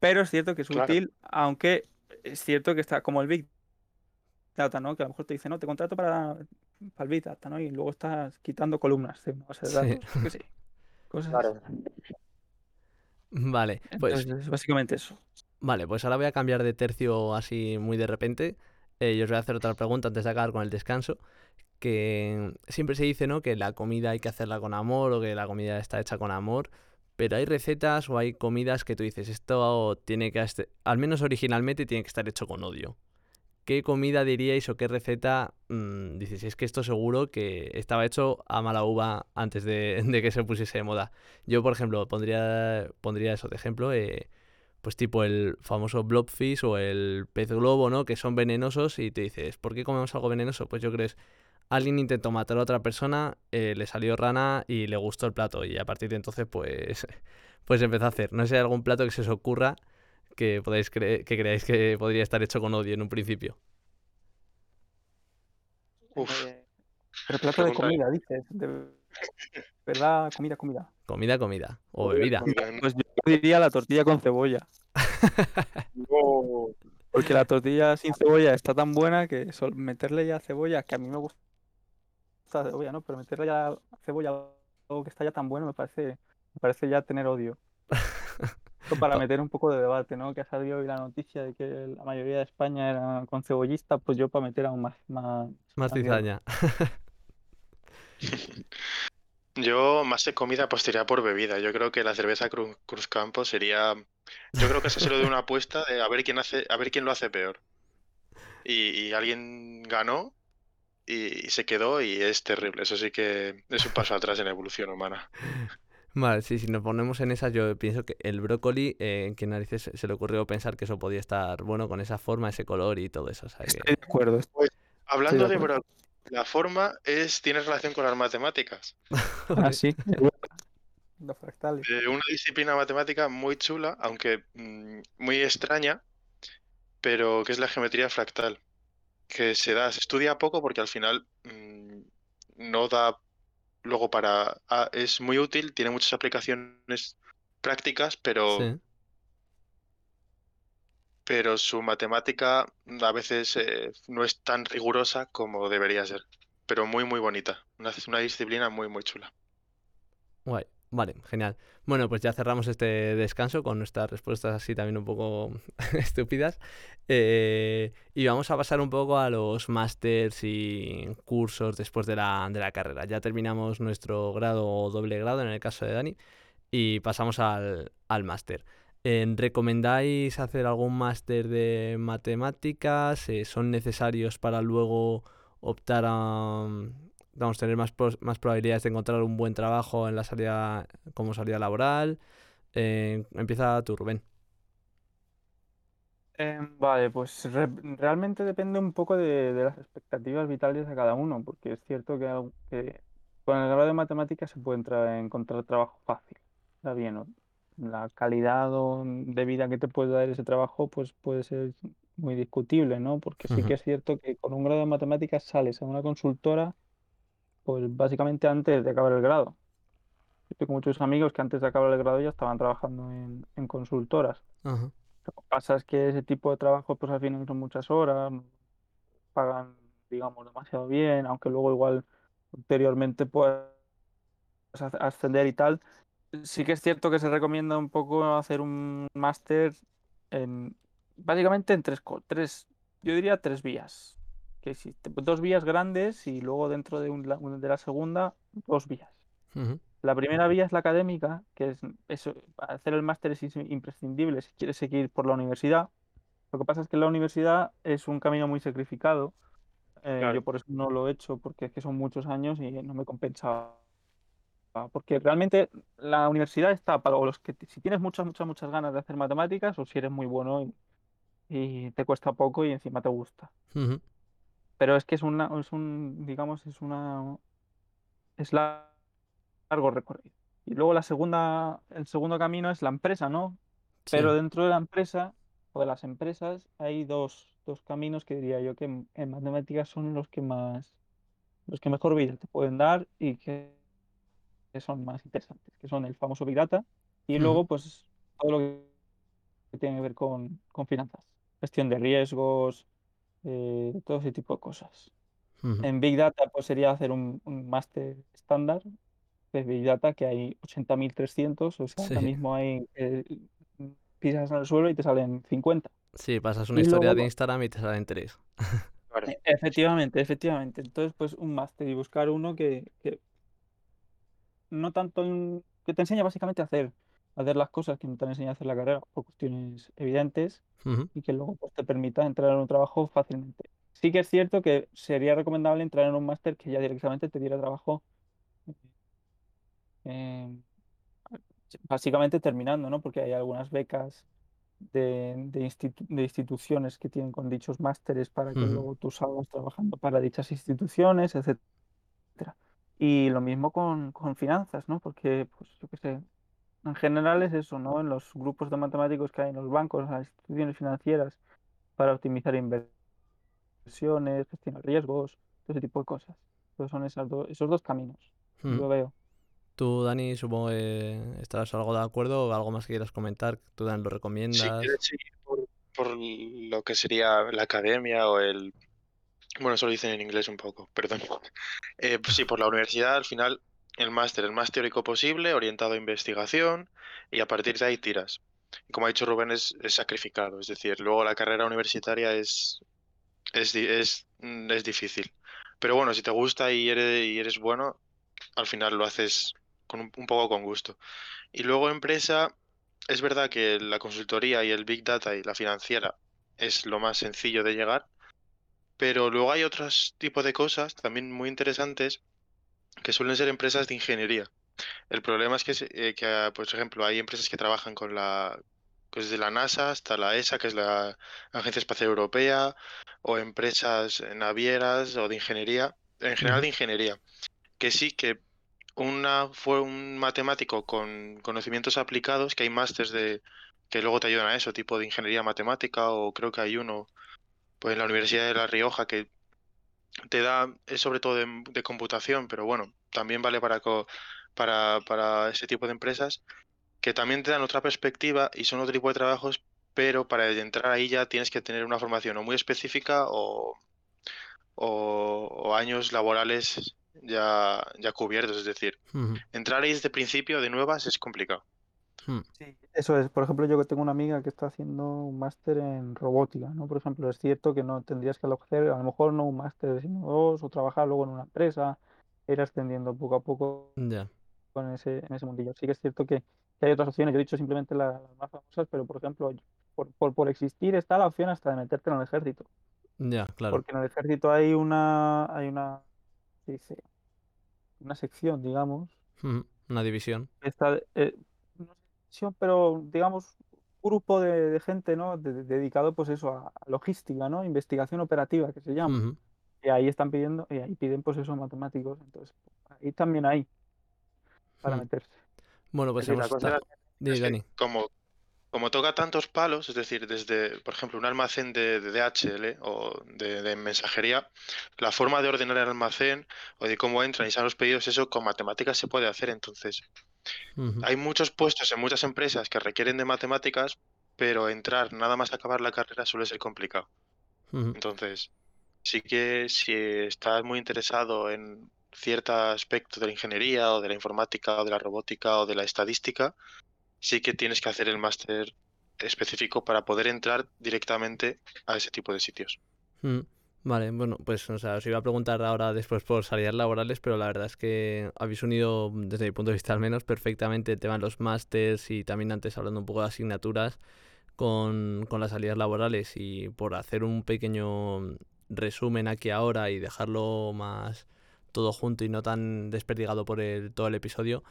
pero es cierto que es Claro. útil, aunque es cierto que está como el Big Data, ¿no? Que a lo mejor te dice, no, te contrato para, para el Big Data, ¿no? Y luego estás quitando columnas de una base de Sí. datos, qué sé, cosas. Vale, pues Entonces, es básicamente eso. Vale, pues ahora voy a cambiar de tercio así muy de repente. Eh, y os voy a hacer otra pregunta antes de acabar con el descanso. Que siempre se dice, ¿no? Que la comida hay que hacerla con amor o que la comida está hecha con amor. Pero hay recetas o hay comidas que tú dices, esto tiene que, al menos originalmente, tiene que estar hecho con odio. ¿Qué comida diríais o qué receta mm, dices? Es que esto seguro que estaba hecho a mala uva antes de, de que se pusiese de moda. Yo, por ejemplo, pondría, pondría eso de ejemplo. eh, pues tipo el famoso blobfish o el pez globo, ¿no? Que son venenosos y te dices, ¿por qué comemos algo venenoso? Pues yo creo alguien intentó matar a otra persona, eh, le salió rana y le gustó el plato y a partir de entonces pues, pues empezó a hacer. No sé si hay algún plato que se os ocurra que podáis cre- que creáis que podría estar hecho con odio en un principio. Uf, pero plato de comida, dices. De verdad, comida, comida. Comida, comida. O bebida. Pues yo diría la tortilla con cebolla. No. Porque la tortilla sin cebolla está tan buena que meterle ya cebolla, que a mí me gusta cebolla, ¿no? Pero meterle ya cebolla a algo que está ya tan bueno me parece, me parece ya tener odio. Esto para meter un poco de debate, ¿no? Que ha salido hoy la noticia de que la mayoría de España era con cebollista, pues yo para meter aún más, más, Más cizaña. Yo más que comida apostaría por bebida. Yo creo que la cerveza Cruz, Cruz Campo sería. Yo creo que eso se lo de una apuesta de a ver quién hace, a ver quién lo hace peor. Y, y alguien ganó y, y se quedó y es terrible. Eso sí que es un paso atrás en la evolución humana. Vale, sí, si nos ponemos en esa, yo pienso que el brócoli, eh, ¿en qué narices se- le ocurrió pensar que eso podía estar bueno con esa forma, ese color y todo eso? O sea, que- Estoy de acuerdo. estoy Hablando de brócoli, la forma es, tiene relación con las matemáticas. Ah, sí. es verdad. Los fractales. Eh, una disciplina matemática muy chula, aunque mm, muy extraña, pero que es la geometría fractal, que se da, se estudia poco porque al final mm, no da luego para... ah, es muy útil, tiene muchas aplicaciones prácticas, pero, Sí. pero su matemática a veces eh, no es tan rigurosa como debería ser, pero muy, muy bonita. Una, una disciplina muy, muy chula. Guay. Vale, genial. Bueno, pues ya cerramos este descanso con nuestras respuestas así también un poco estúpidas. Eh, y vamos a pasar un poco a los másters y cursos después de la, de la carrera. Ya terminamos nuestro grado o doble grado en el caso de Dani y pasamos al, al máster. Eh, ¿Recomendáis hacer algún máster de matemáticas? Eh, ¿Son necesarios para luego optar a, vamos, tener más, pros- más probabilidades de encontrar un buen trabajo en la salida como salida laboral? Eh, empieza tú, Rubén. Em, vale, pues re- realmente depende un poco de, de las expectativas vitales de cada uno, porque es cierto que, con el grado de matemáticas se puede entrar, encontrar trabajo fácil. Está bien. La calidad o de vida que te puede dar ese trabajo, pues puede ser muy discutible, ¿no? Porque sí que es cierto que con un grado de matemáticas sales a una consultora, pues básicamente antes de acabar el grado. Yo tengo muchos amigos que antes de acabar el grado ya estaban trabajando en, en consultoras. Ajá. Lo que pasa es que ese tipo de trabajo, pues al final son muchas horas, pagan, digamos, demasiado bien, aunque luego igual posteriormente puedas as- ascender y tal. Sí que es cierto que se recomienda un poco hacer un máster en, básicamente en tres, co- tres, yo diría tres vías, que existen, dos vías grandes y luego dentro de, un de la segunda, dos vías. Ujú. La primera vía es la académica, que es eso, hacer el máster es is- imprescindible si quieres seguir por la universidad. Lo que pasa es que la universidad es un camino muy sacrificado. eh, Claro. yo por eso no lo he hecho, porque es que son muchos años y no me compensaba. Porque realmente la universidad está para los que, si tienes muchas, muchas, muchas ganas de hacer matemáticas o si eres muy bueno y, y te cuesta poco y encima te gusta. Ujú. Pero es que es una, es un, digamos, es una, es la- largo recorrido. Y luego la segunda, el segundo camino es la empresa, ¿no? Sí. Pero dentro de la empresa o de las empresas hay dos, dos caminos que diría yo que en, en matemáticas son los que más, los que mejor vida te pueden dar y que, que son más interesantes, que son el famoso Big Data y Ujú. luego pues todo lo que tiene que ver con, con finanzas, gestión de riesgos, eh, todo ese tipo de cosas. En Big Data pues sería hacer un, un máster estándar de Big Data que hay 80.300, o sea, ahora mismo hay, eh, pisas en el suelo y te salen 50. Sí, pasas una Y historia luego de Instagram y te salen tres. Claro. E- Efectivamente, efectivamente. Entonces, pues un máster y buscar uno que, que no tanto en- que te enseña básicamente a hacer, hacer las cosas que no te han enseñado a hacer la carrera por cuestiones evidentes Ujú. y que luego pues, te permita entrar en un trabajo fácilmente. Sí que es cierto que sería recomendable entrar en un máster que ya directamente te diera trabajo eh, básicamente terminando, ¿no? Porque hay algunas becas de, de institu- de instituciones que tienen con dichos másteres para que Ujú. luego tú salgas trabajando para dichas instituciones, etcétera. Y lo mismo con, con finanzas, ¿no? Porque, pues, yo qué sé, en general es eso, ¿no? En los grupos de matemáticos que hay en los bancos, en las instituciones financieras, para optimizar inversiones, gestionar riesgos, todo ese tipo de cosas. Entonces son esas do- esos dos caminos, yo Ujú. veo. Tú, Dani, supongo que estarás algo de acuerdo o algo más que quieras comentar. ¿Tú, Dan, lo recomiendas? quieres seguir por, por lo que sería la academia o el... Bueno, eso lo dicen en inglés un poco, perdón. Eh, pues sí, por la universidad, al final, el máster, el más teórico posible, orientado a investigación, y a partir de ahí tiras. Como ha dicho Rubén, es, sacrificado, es decir, luego la carrera universitaria es, es, es, mm, es difícil. Pero bueno, si te gusta y eres, y eres bueno, al final lo haces con un, un poco con gusto. Y luego empresa, es verdad que la consultoría y el Big Data y la financiera es lo más sencillo de llegar, pero luego hay otros tipos de cosas también muy interesantes que suelen ser empresas de ingeniería. El problema es que, eh, que, ah, por ejemplo, hay empresas que trabajan con la, pues desde la NASA hasta la ESA, que es la Agencia Espacial Europea, o empresas navieras o de ingeniería, en general de ingeniería, que sí que una fue un matemático con conocimientos aplicados, que hay másters de que luego te ayudan a eso, tipo de ingeniería matemática, o creo que hay uno pues en la Universidad de La Rioja que te da, es sobre todo de, de computación, pero bueno, también vale para, co- para, para ese tipo de empresas, que también te dan otra perspectiva y son otro tipo de trabajos, pero para entrar ahí ya tienes que tener una formación o muy específica o, o, o años laborales ya, ya cubiertos, es decir, entrar ahí desde principio de nuevas es complicado. Mm, Sí, eso es. Por ejemplo, yo que tengo una amiga que está haciendo un máster en robótica, ¿no? Por ejemplo, es cierto que no tendrías que hacer, a lo mejor no un máster, sino dos, o trabajar luego en una empresa, ir ascendiendo poco a poco Ya. en ese, en ese mundillo. Sí que es cierto que, que hay otras opciones. Yo he dicho simplemente la- las más famosas, pero por ejemplo, por, por, por existir está la opción hasta de meterte en el ejército. Ya, claro. Porque en el ejército hay una, hay una, ¿qué dice? Una sección, digamos, Ujú. Una división. está, eh, pero digamos, un grupo de, de gente, ¿no? de- de- dedicado pues eso a, a logística, ¿no? Investigación operativa, que se llama. Y ahí están pidiendo, y ahí piden pues eso matemáticos. Entonces, ahí también hay para Mm. meterse. Bueno, pues Es decir, la hemos Dani. como, como toca tantos palos, es decir, desde, por ejemplo, un almacén de, de DHL o de, de mensajería, la forma de ordenar el almacén o de cómo entran y salen los pedidos, eso con matemáticas se puede hacer. Entonces, hay muchos puestos en muchas empresas que requieren de matemáticas, pero entrar nada más acabar la carrera suele ser complicado. Entonces, sí que si estás muy interesado en cierto aspecto de la ingeniería o de la informática o de la robótica o de la estadística, sí que tienes que hacer el máster específico para poder entrar directamente a ese tipo de sitios. Mm, Vale, bueno, pues os iba a preguntar ahora después por salidas laborales, pero la verdad es que habéis unido, desde mi punto de vista al menos, perfectamente el tema de los másters y también antes hablando un poco de asignaturas con, con las salidas laborales y por hacer un pequeño resumen aquí ahora y dejarlo más todo junto y no tan desperdigado por el, todo el episodio,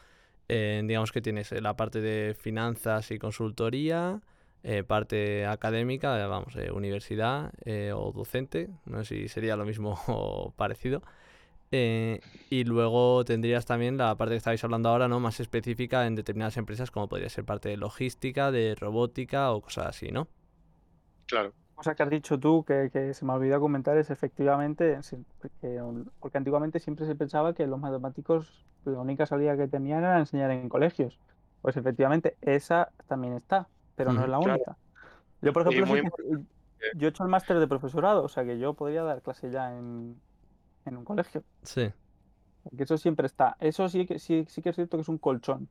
eh, digamos que tienes eh, la parte de finanzas y consultoría, eh, parte académica, vamos, universidad o docente, no sé si sería lo mismo o parecido. Y luego tendrías también la parte que estabais hablando ahora, ¿no? Más específica en determinadas empresas, como podría ser parte de logística, de robótica o cosas así, ¿no? Claro, Cosa que has dicho tú, que, que se me olvidó comentar, es efectivamente, porque, antiguamente siempre se pensaba que los matemáticos la única salida que tenían era enseñar en colegios. Pues efectivamente, esa también está, pero no es la Claro. única. Yo, por ejemplo, muy yo he hecho el máster de profesorado, o sea que yo podría dar clase ya en, en un colegio. Sí. Porque eso siempre está. Eso sí que sí, sí que es cierto que es un colchón.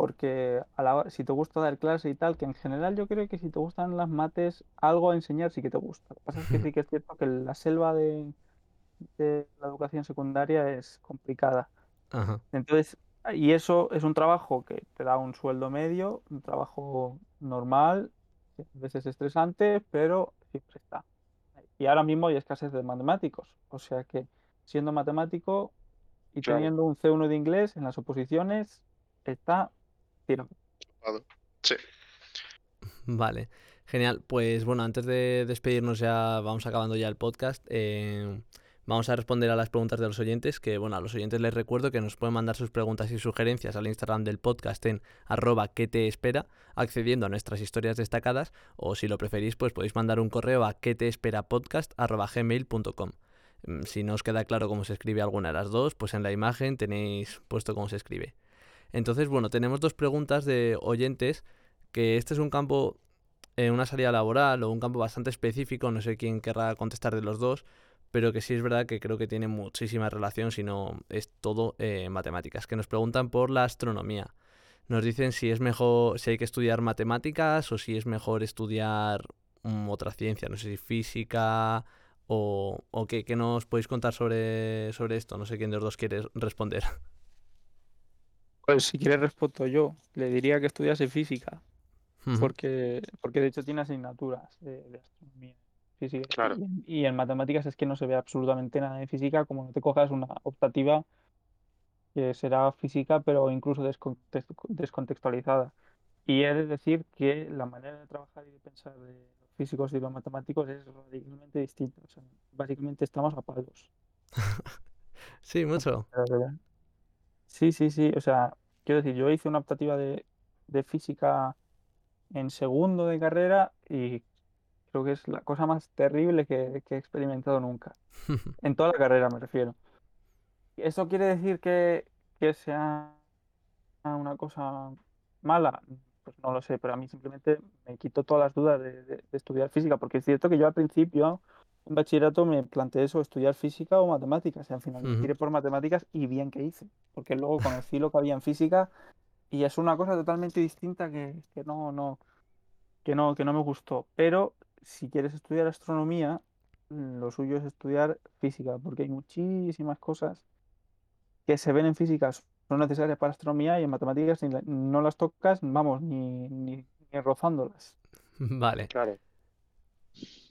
Porque a la si te gusta dar clase y tal, que en general yo creo que si te gustan las mates, algo a enseñar sí que te gusta. Lo que pasa es que sí que es cierto que la selva de, de la educación secundaria es complicada. Ajá. Entonces, y eso es un trabajo que te da un sueldo medio, un trabajo normal, que a veces estresante, pero siempre está. Y ahora mismo hay escasez de matemáticos. O sea que siendo matemático y Claro. teniendo un C1 de inglés en las oposiciones, está Sí, Vale, genial. Pues bueno, antes de despedirnos ya, vamos acabando ya el podcast. eh, vamos a responder a las preguntas de los oyentes, que bueno, a los oyentes les recuerdo que nos pueden mandar sus preguntas y sugerencias al Instagram del podcast en arroba que te espera, accediendo a nuestras historias destacadas, o si lo preferís, pues podéis mandar un correo a que te espera podcast arroba gmail.com. Mm, Si no os queda claro cómo se escribe alguna de las dos, pues en la imagen tenéis puesto cómo se escribe. Entonces, bueno, tenemos dos preguntas de oyentes, que este es un campo, eh, una salida laboral o un campo bastante específico, no sé quién querrá contestar de los dos, pero que sí es verdad que creo que tiene muchísima relación, si no es todo eh, matemáticas, que nos preguntan por la astronomía. Nos dicen si es mejor, si hay que estudiar matemáticas o si es mejor estudiar mm, otra ciencia, no sé si física o, o qué, qué nos podéis contar sobre, sobre esto. No sé quién de los dos quiere responder. Pues si quieres respondo yo. Le diría que estudiase física, porque, porque de hecho tiene asignaturas de, de astronomía, física. Claro. Y, en- y en matemáticas es que no se ve absolutamente nada de física, como no te cojas una optativa que será física, pero incluso descontext- descontextualizada. Y he de decir que la manera de trabajar y de pensar de los físicos y los matemáticos es radicalmente distinta. O sea, básicamente estamos a palos. Sí, mucho. Sí, sí, sí. O sea, quiero decir, yo hice una optativa de, de física en segundo de carrera y creo que es la cosa más terrible que, que he experimentado nunca. En toda la carrera me refiero. ¿Eso quiere decir que, que sea una cosa mala? Pues no lo sé, pero a mí simplemente me quitó todas las dudas de, de- de estudiar física, porque es cierto que yo al principio en bachillerato me planteé eso, estudiar física o matemáticas, y al final me Ujú. tiré por matemáticas y bien que hice, porque luego conocí lo que había en física y es una cosa totalmente distinta que, que no, no, que no, que no me gustó. Pero si quieres estudiar astronomía, lo suyo es estudiar física, porque hay muchísimas cosas que se ven en física son necesarias para astronomía y en matemáticas ni la- no las tocas, vamos, ni, ni, ni rozándolas. Vale. Claro.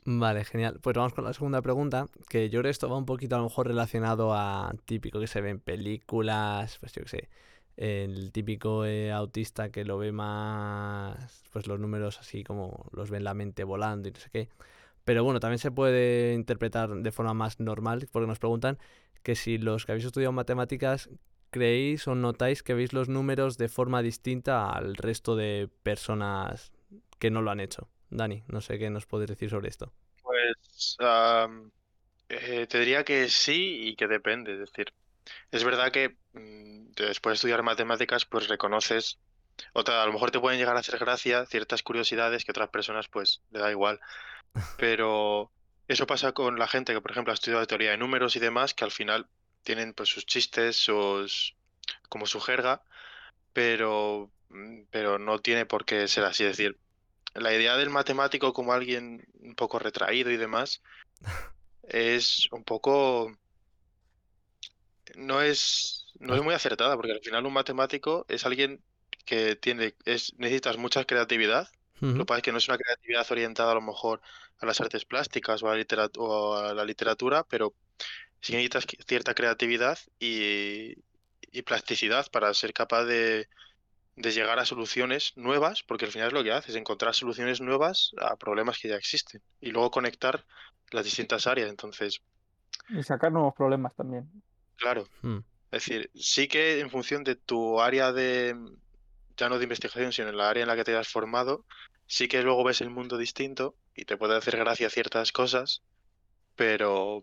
Vale, genial. Pues vamos con la segunda pregunta, que yo creo que esto va un poquito a lo mejor relacionado a típico que se ve en películas, pues yo qué sé, el típico eh, autista que lo ve más, pues los números así como los ve en la mente volando y no sé qué. Pero bueno, también se puede interpretar de forma más normal, porque nos preguntan que si los que habéis estudiado matemáticas creéis o notáis que veis los números de forma distinta al resto de personas que no lo han hecho. Dani, no sé qué nos puedes decir sobre esto. Pues eh, te diría que sí y que depende. Es decir, es verdad que mm, después de estudiar matemáticas, pues reconoces, o te- a lo mejor te pueden llegar a hacer gracia ciertas curiosidades que otras personas pues le da igual. Pero eso pasa con la gente que, por ejemplo, ha estudiado teoría de números y demás, que al final tienen pues sus chistes, sus, como su jerga, pero, mm, pero no tiene por qué ser así. Es decir, la idea del matemático como alguien un poco retraído y demás es un poco, no es, no es muy acertada, porque al final un matemático es alguien que tiene, es, necesitas mucha creatividad. Lo que pasa es que no es una creatividad orientada a lo mejor a las artes plásticas o a la literat- o a la literatura, pero sí necesitas cierta creatividad y, y plasticidad para ser capaz de, de llegar a soluciones nuevas, porque al final es lo que haces, encontrar soluciones nuevas a problemas que ya existen y luego conectar las distintas áreas. Entonces, Y sacar nuevos problemas también. claro, mm, es decir, sí que en función de tu área de, ya no de investigación, sino en la área en la que te hayas formado, sí que luego ves el mundo distinto y te puede hacer gracia ciertas cosas, pero,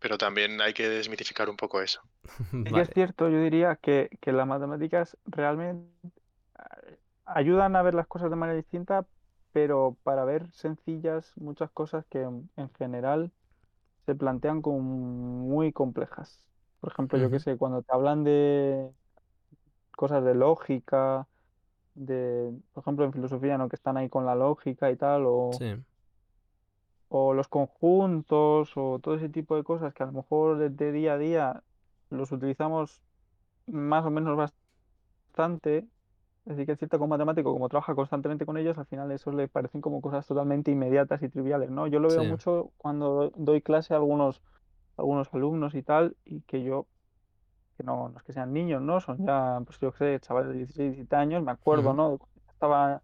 pero también hay que desmitificar un poco eso. Que es cierto, yo diría que, que las matemáticas realmente ayudan a ver las cosas de manera distinta, pero para ver sencillas muchas cosas que en, en general se plantean como muy complejas. Por ejemplo, yo qué sé, cuando te hablan de cosas de lógica, de, por ejemplo, en filosofía, ¿no? Que están ahí con la lógica y tal, o, Sí. o los conjuntos, o todo ese tipo de cosas que a lo mejor de día a día los utilizamos más o menos bastante. Así que es cierto matemático, como trabaja constantemente con ellos, al final eso le parecen como cosas totalmente inmediatas y triviales, ¿no? Yo lo veo Sí. mucho cuando doy clase a algunos, a algunos alumnos y tal, y que yo, que no, no es que sean niños, ¿no? Son ya, pues yo sé, chavales de 16, 17 años, me acuerdo, Ujú, ¿no? Cuando estaba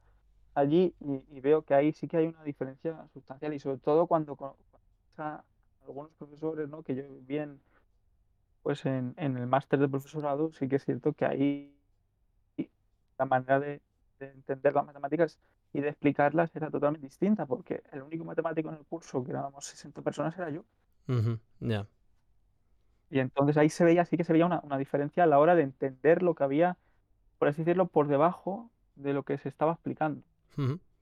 allí y, y veo que ahí sí que hay una diferencia sustancial y sobre todo cuando a algunos profesores, ¿no? Que yo bien, pues en, en el máster de profesorado, sí que es cierto que ahí la manera de, de entender las matemáticas y de explicarlas era totalmente distinta, porque el único matemático en el curso, que éramos 60 personas, era yo. Ya. Y entonces ahí se veía, sí que se veía una, una diferencia a la hora de entender lo que había, por así decirlo, por debajo de lo que se estaba explicando.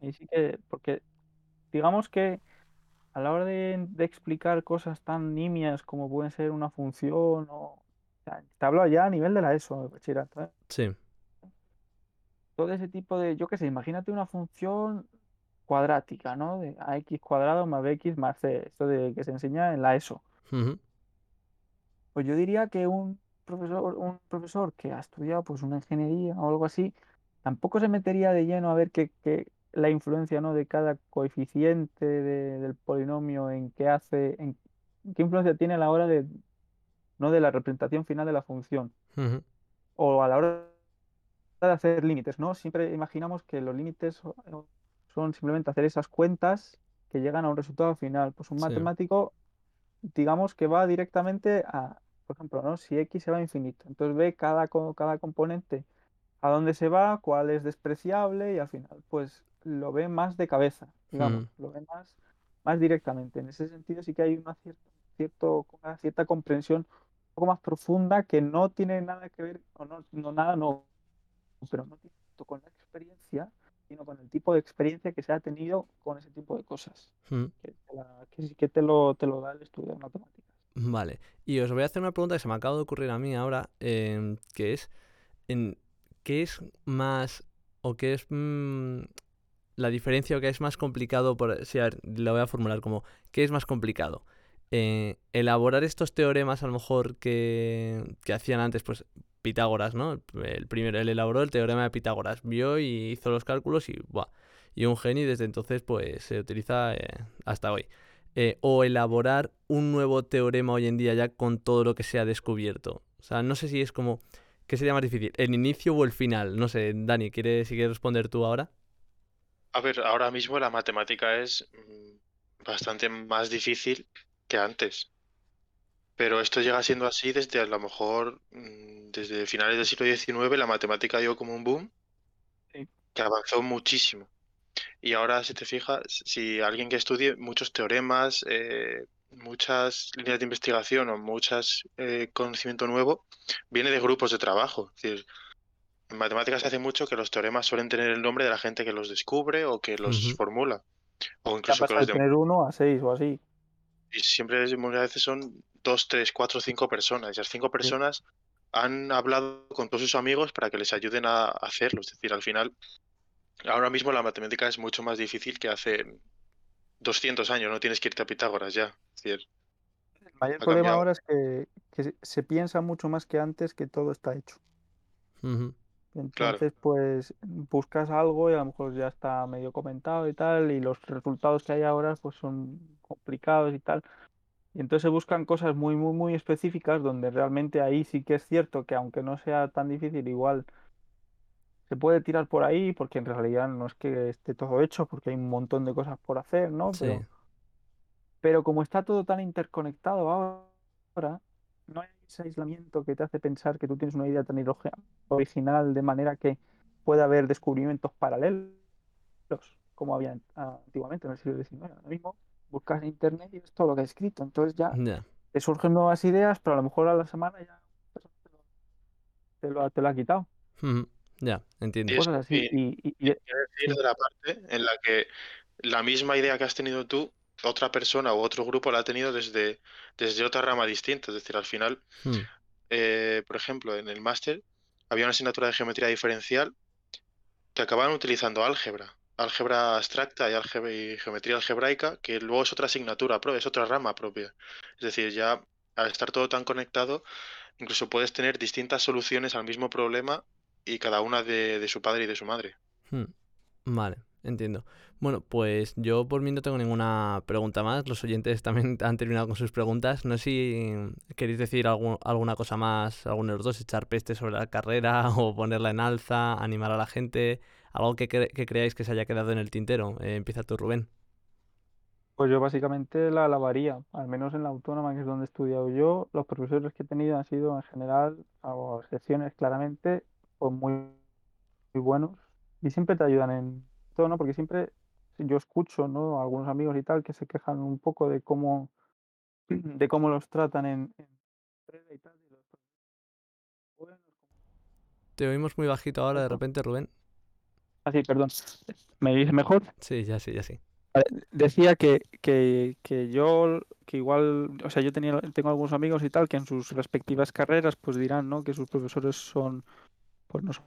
Y sí que, porque digamos que a la hora de, de explicar cosas tan nimias como pueden ser una función o... o sea, te hablo ya a nivel de la ESO, de bachillerato, ¿eh? Sí. Todo ese tipo de, yo qué sé, imagínate una función cuadrática, ¿no? De ax cuadrado más bx más c, esto de que se enseña en la ESO. Ujú, Pues yo diría que un profesor, un profesor que ha estudiado pues una ingeniería o algo así, tampoco se metería de lleno a ver qué, qué- la influencia, ¿no? de cada coeficiente de- del polinomio en qué hace, en qué influencia tiene a la hora de, no de la representación final de la función. o a la hora de hacer límites, ¿no? Siempre imaginamos que los límites son simplemente hacer esas cuentas que llegan a un resultado final. Pues un matemático, digamos que va directamente a, por ejemplo, ¿no? Si X se va a infinito, entonces ve cada, cada componente a dónde se va, cuál es despreciable y al final, pues lo ve más de cabeza, digamos, mm. lo ve más, más directamente. En ese sentido sí que hay una cierta, cierto, una cierta comprensión un poco más profunda que no tiene nada que ver, o no, no nada, no, pero no tiene con la experiencia, sino con el tipo de experiencia que se ha tenido con ese tipo de cosas, mm. que, sí que te lo, te lo da el estudio de matemáticas. Vale, y os voy a hacer una pregunta que se me acaba de ocurrir a mí ahora, em, que es, en, ¿qué es más o qué es mm, la diferencia o qué es más complicado? Por, si, a ver, lo voy a formular como, ¿qué es más complicado? Eh, elaborar estos teoremas a lo mejor que, que hacían antes, pues Pitágoras, ¿no? El primero, él elaboró el teorema de Pitágoras, vio y hizo los cálculos y ¡buah! Y un genio desde entonces pues se utiliza eh, hasta hoy. Eh, o elaborar un nuevo teorema hoy en día ya con todo lo que se ha descubierto. O sea, no sé si es como ¿Qué sería más difícil? ¿El inicio o el final? No sé, Dani, ¿quieres, si quieres responder tú ahora? A ver, ahora mismo la matemática es mm, bastante más difícil que antes. Pero esto llega siendo así desde a lo mejor mm, desde finales del siglo XIX la matemática dio como un boom que avanzó muchísimo. Y ahora, si te fijas, si alguien que estudie muchos teoremas, eh, muchas líneas de investigación o muchas eh, conocimiento nuevo viene de grupos de trabajo. Es decir, en matemáticas se hace mucho que los teoremas suelen tener el nombre de la gente que los descubre o que los formula. O incluso que los de tener uno a seis o así. Y siempre, muchas veces son dos, tres, cuatro, cinco personas. Esas cinco personas han hablado con todos sus amigos para que les ayuden a hacerlo. Es decir, al final, ahora mismo la matemática es mucho más difícil que hace 200 años, no tienes que irte a Pitágoras ya. el mayor problema ahora es que, se piensa mucho más que antes que todo está hecho. Entonces, pues buscas algo y a lo mejor ya está medio comentado y tal, y los resultados que hay ahora pues son complicados y tal. Y entonces se buscan cosas muy, muy, muy específicas donde realmente ahí sí que es cierto que aunque no sea tan difícil, igual se puede tirar por ahí porque en realidad no es que esté todo hecho porque hay un montón de cosas por hacer, ¿no? Pero, pero como está todo tan interconectado ahora, no hay ese aislamiento que te hace pensar que tú tienes una idea tan original de manera que pueda haber descubrimientos paralelos como había antiguamente en el siglo XIX. Ahora mismo buscas en internet y ves todo lo que ha escrito. Entonces ya te surgen nuevas ideas, pero a lo mejor a la semana ya te lo, te lo ha quitado. Ya, entiendo. Cosas así. Y, y, decir de la parte en la que la misma idea que has tenido tú, otra persona o otro grupo la ha tenido desde, desde otra rama distinta. Es decir, al final, hmm. eh, por ejemplo, en el máster había una asignatura de geometría diferencial que acababan utilizando álgebra, álgebra abstracta y, álgebra, y geometría algebraica, que luego es otra asignatura, es otra rama propia. Es decir, ya al estar todo tan conectado, incluso puedes tener distintas soluciones al mismo problema y cada una de, su padre y de su madre. Hmm. Vale, entiendo. Bueno, pues yo por mí no tengo ninguna pregunta más. Los oyentes también han terminado con sus preguntas. No sé si queréis decir alguna cosa más, alguno de los dos, echar peste sobre la carrera o ponerla en alza, animar a la gente, algo que, creáis que se haya quedado en el tintero. Eh, empieza tú, Rubén. Pues yo básicamente la lavaría, al menos en la autónoma, que es donde he estudiado yo. Los profesores que he tenido han sido en general, a excepciones claramente, pues muy, muy buenos y siempre te ayudan en todo, ¿no? Porque siempre yo escucho, ¿no? algunos amigos y tal que se quejan un poco de cómo de cómo los tratan en, Te oímos muy bajito ahora de repente, Rubén. Ah, perdón. ¿Me dice mejor? Sí, ya sí, ya sí. Decía que, que, que, yo, que igual, o sea, yo tenía, tengo algunos amigos y tal que en sus respectivas carreras pues dirán, ¿no? Que sus profesores son pues no son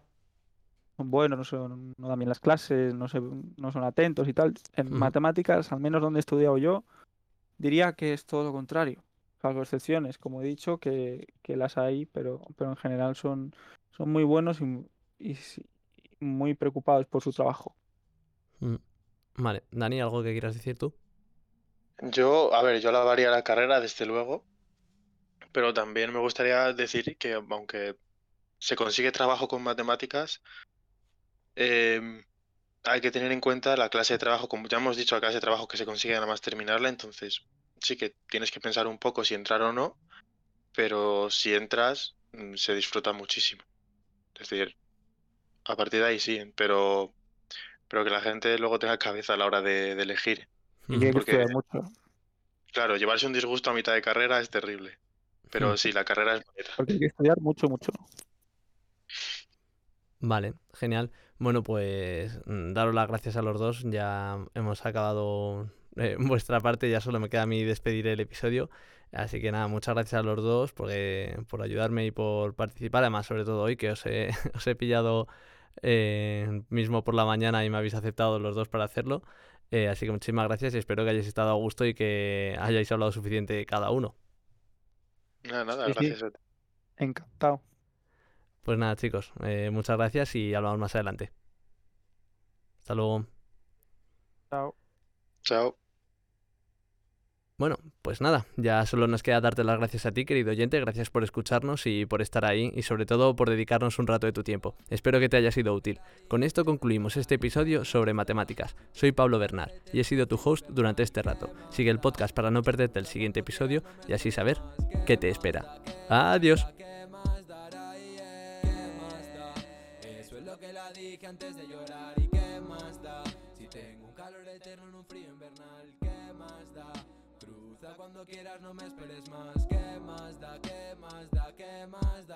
buenos, no, son, no dan bien las clases, no, se, no son atentos y tal. En matemáticas, al menos donde he estudiado yo, diría que es todo lo contrario. Salvo excepciones, como he dicho, que, las hay, pero, pero en general son, son muy buenos y, muy preocupados por su trabajo. Mm. Vale, Dani, ¿algo que quieras decir tú? Yo, a ver, yo lavaría la carrera, desde luego, pero también me gustaría decir que aunque se consigue trabajo con matemáticas, em, hay que tener en cuenta la clase de trabajo, como ya hemos dicho, la clase de trabajo que se consigue nada más terminarla, entonces sí que tienes que pensar un poco si entrar o no, pero si entras mm, se disfruta muchísimo. Es decir, a partir de ahí sí, pero, pero que la gente luego tenga cabeza a la hora de, de elegir. Y que Porque- mucho. Claro, llevarse un disgusto a mitad de carrera es terrible, pero Mm. sí, la carrera es bonita. Porque hay que estudiar mucho, mucho. Vale, genial. Bueno, pues mm, daros las gracias a los dos. Ya hemos acabado eh, vuestra parte, ya solo me queda a mí despedir el episodio. Así que nada, muchas gracias a los dos por, eh, por ayudarme y por participar. Además, sobre todo hoy, que os he, os he pillado eh, mismo por la mañana y me habéis aceptado los dos para hacerlo. Eh, así que muchísimas gracias y espero que hayáis estado a gusto y que hayáis hablado suficiente cada uno. Nada, nada, Sí, sí. gracias a ti. Encantado. Pues nada, chicos, eh, muchas gracias y hablamos más adelante. Hasta luego. Chao. Chao. Bueno, pues nada, ya solo nos queda darte las gracias a ti, querido oyente, gracias por escucharnos y por estar ahí y sobre todo por dedicarnos un rato de tu tiempo. Espero que te haya sido útil. Con esto concluimos este episodio sobre matemáticas. Soy Pablo Bernal y he sido tu host durante este rato. Sigue el podcast para no perderte el siguiente episodio y así saber qué te espera. Adiós. Eso es lo que la dije antes de llorar cuando quieras, no me esperes más. ¿Qué más da? ¿Qué más da? ¿Qué más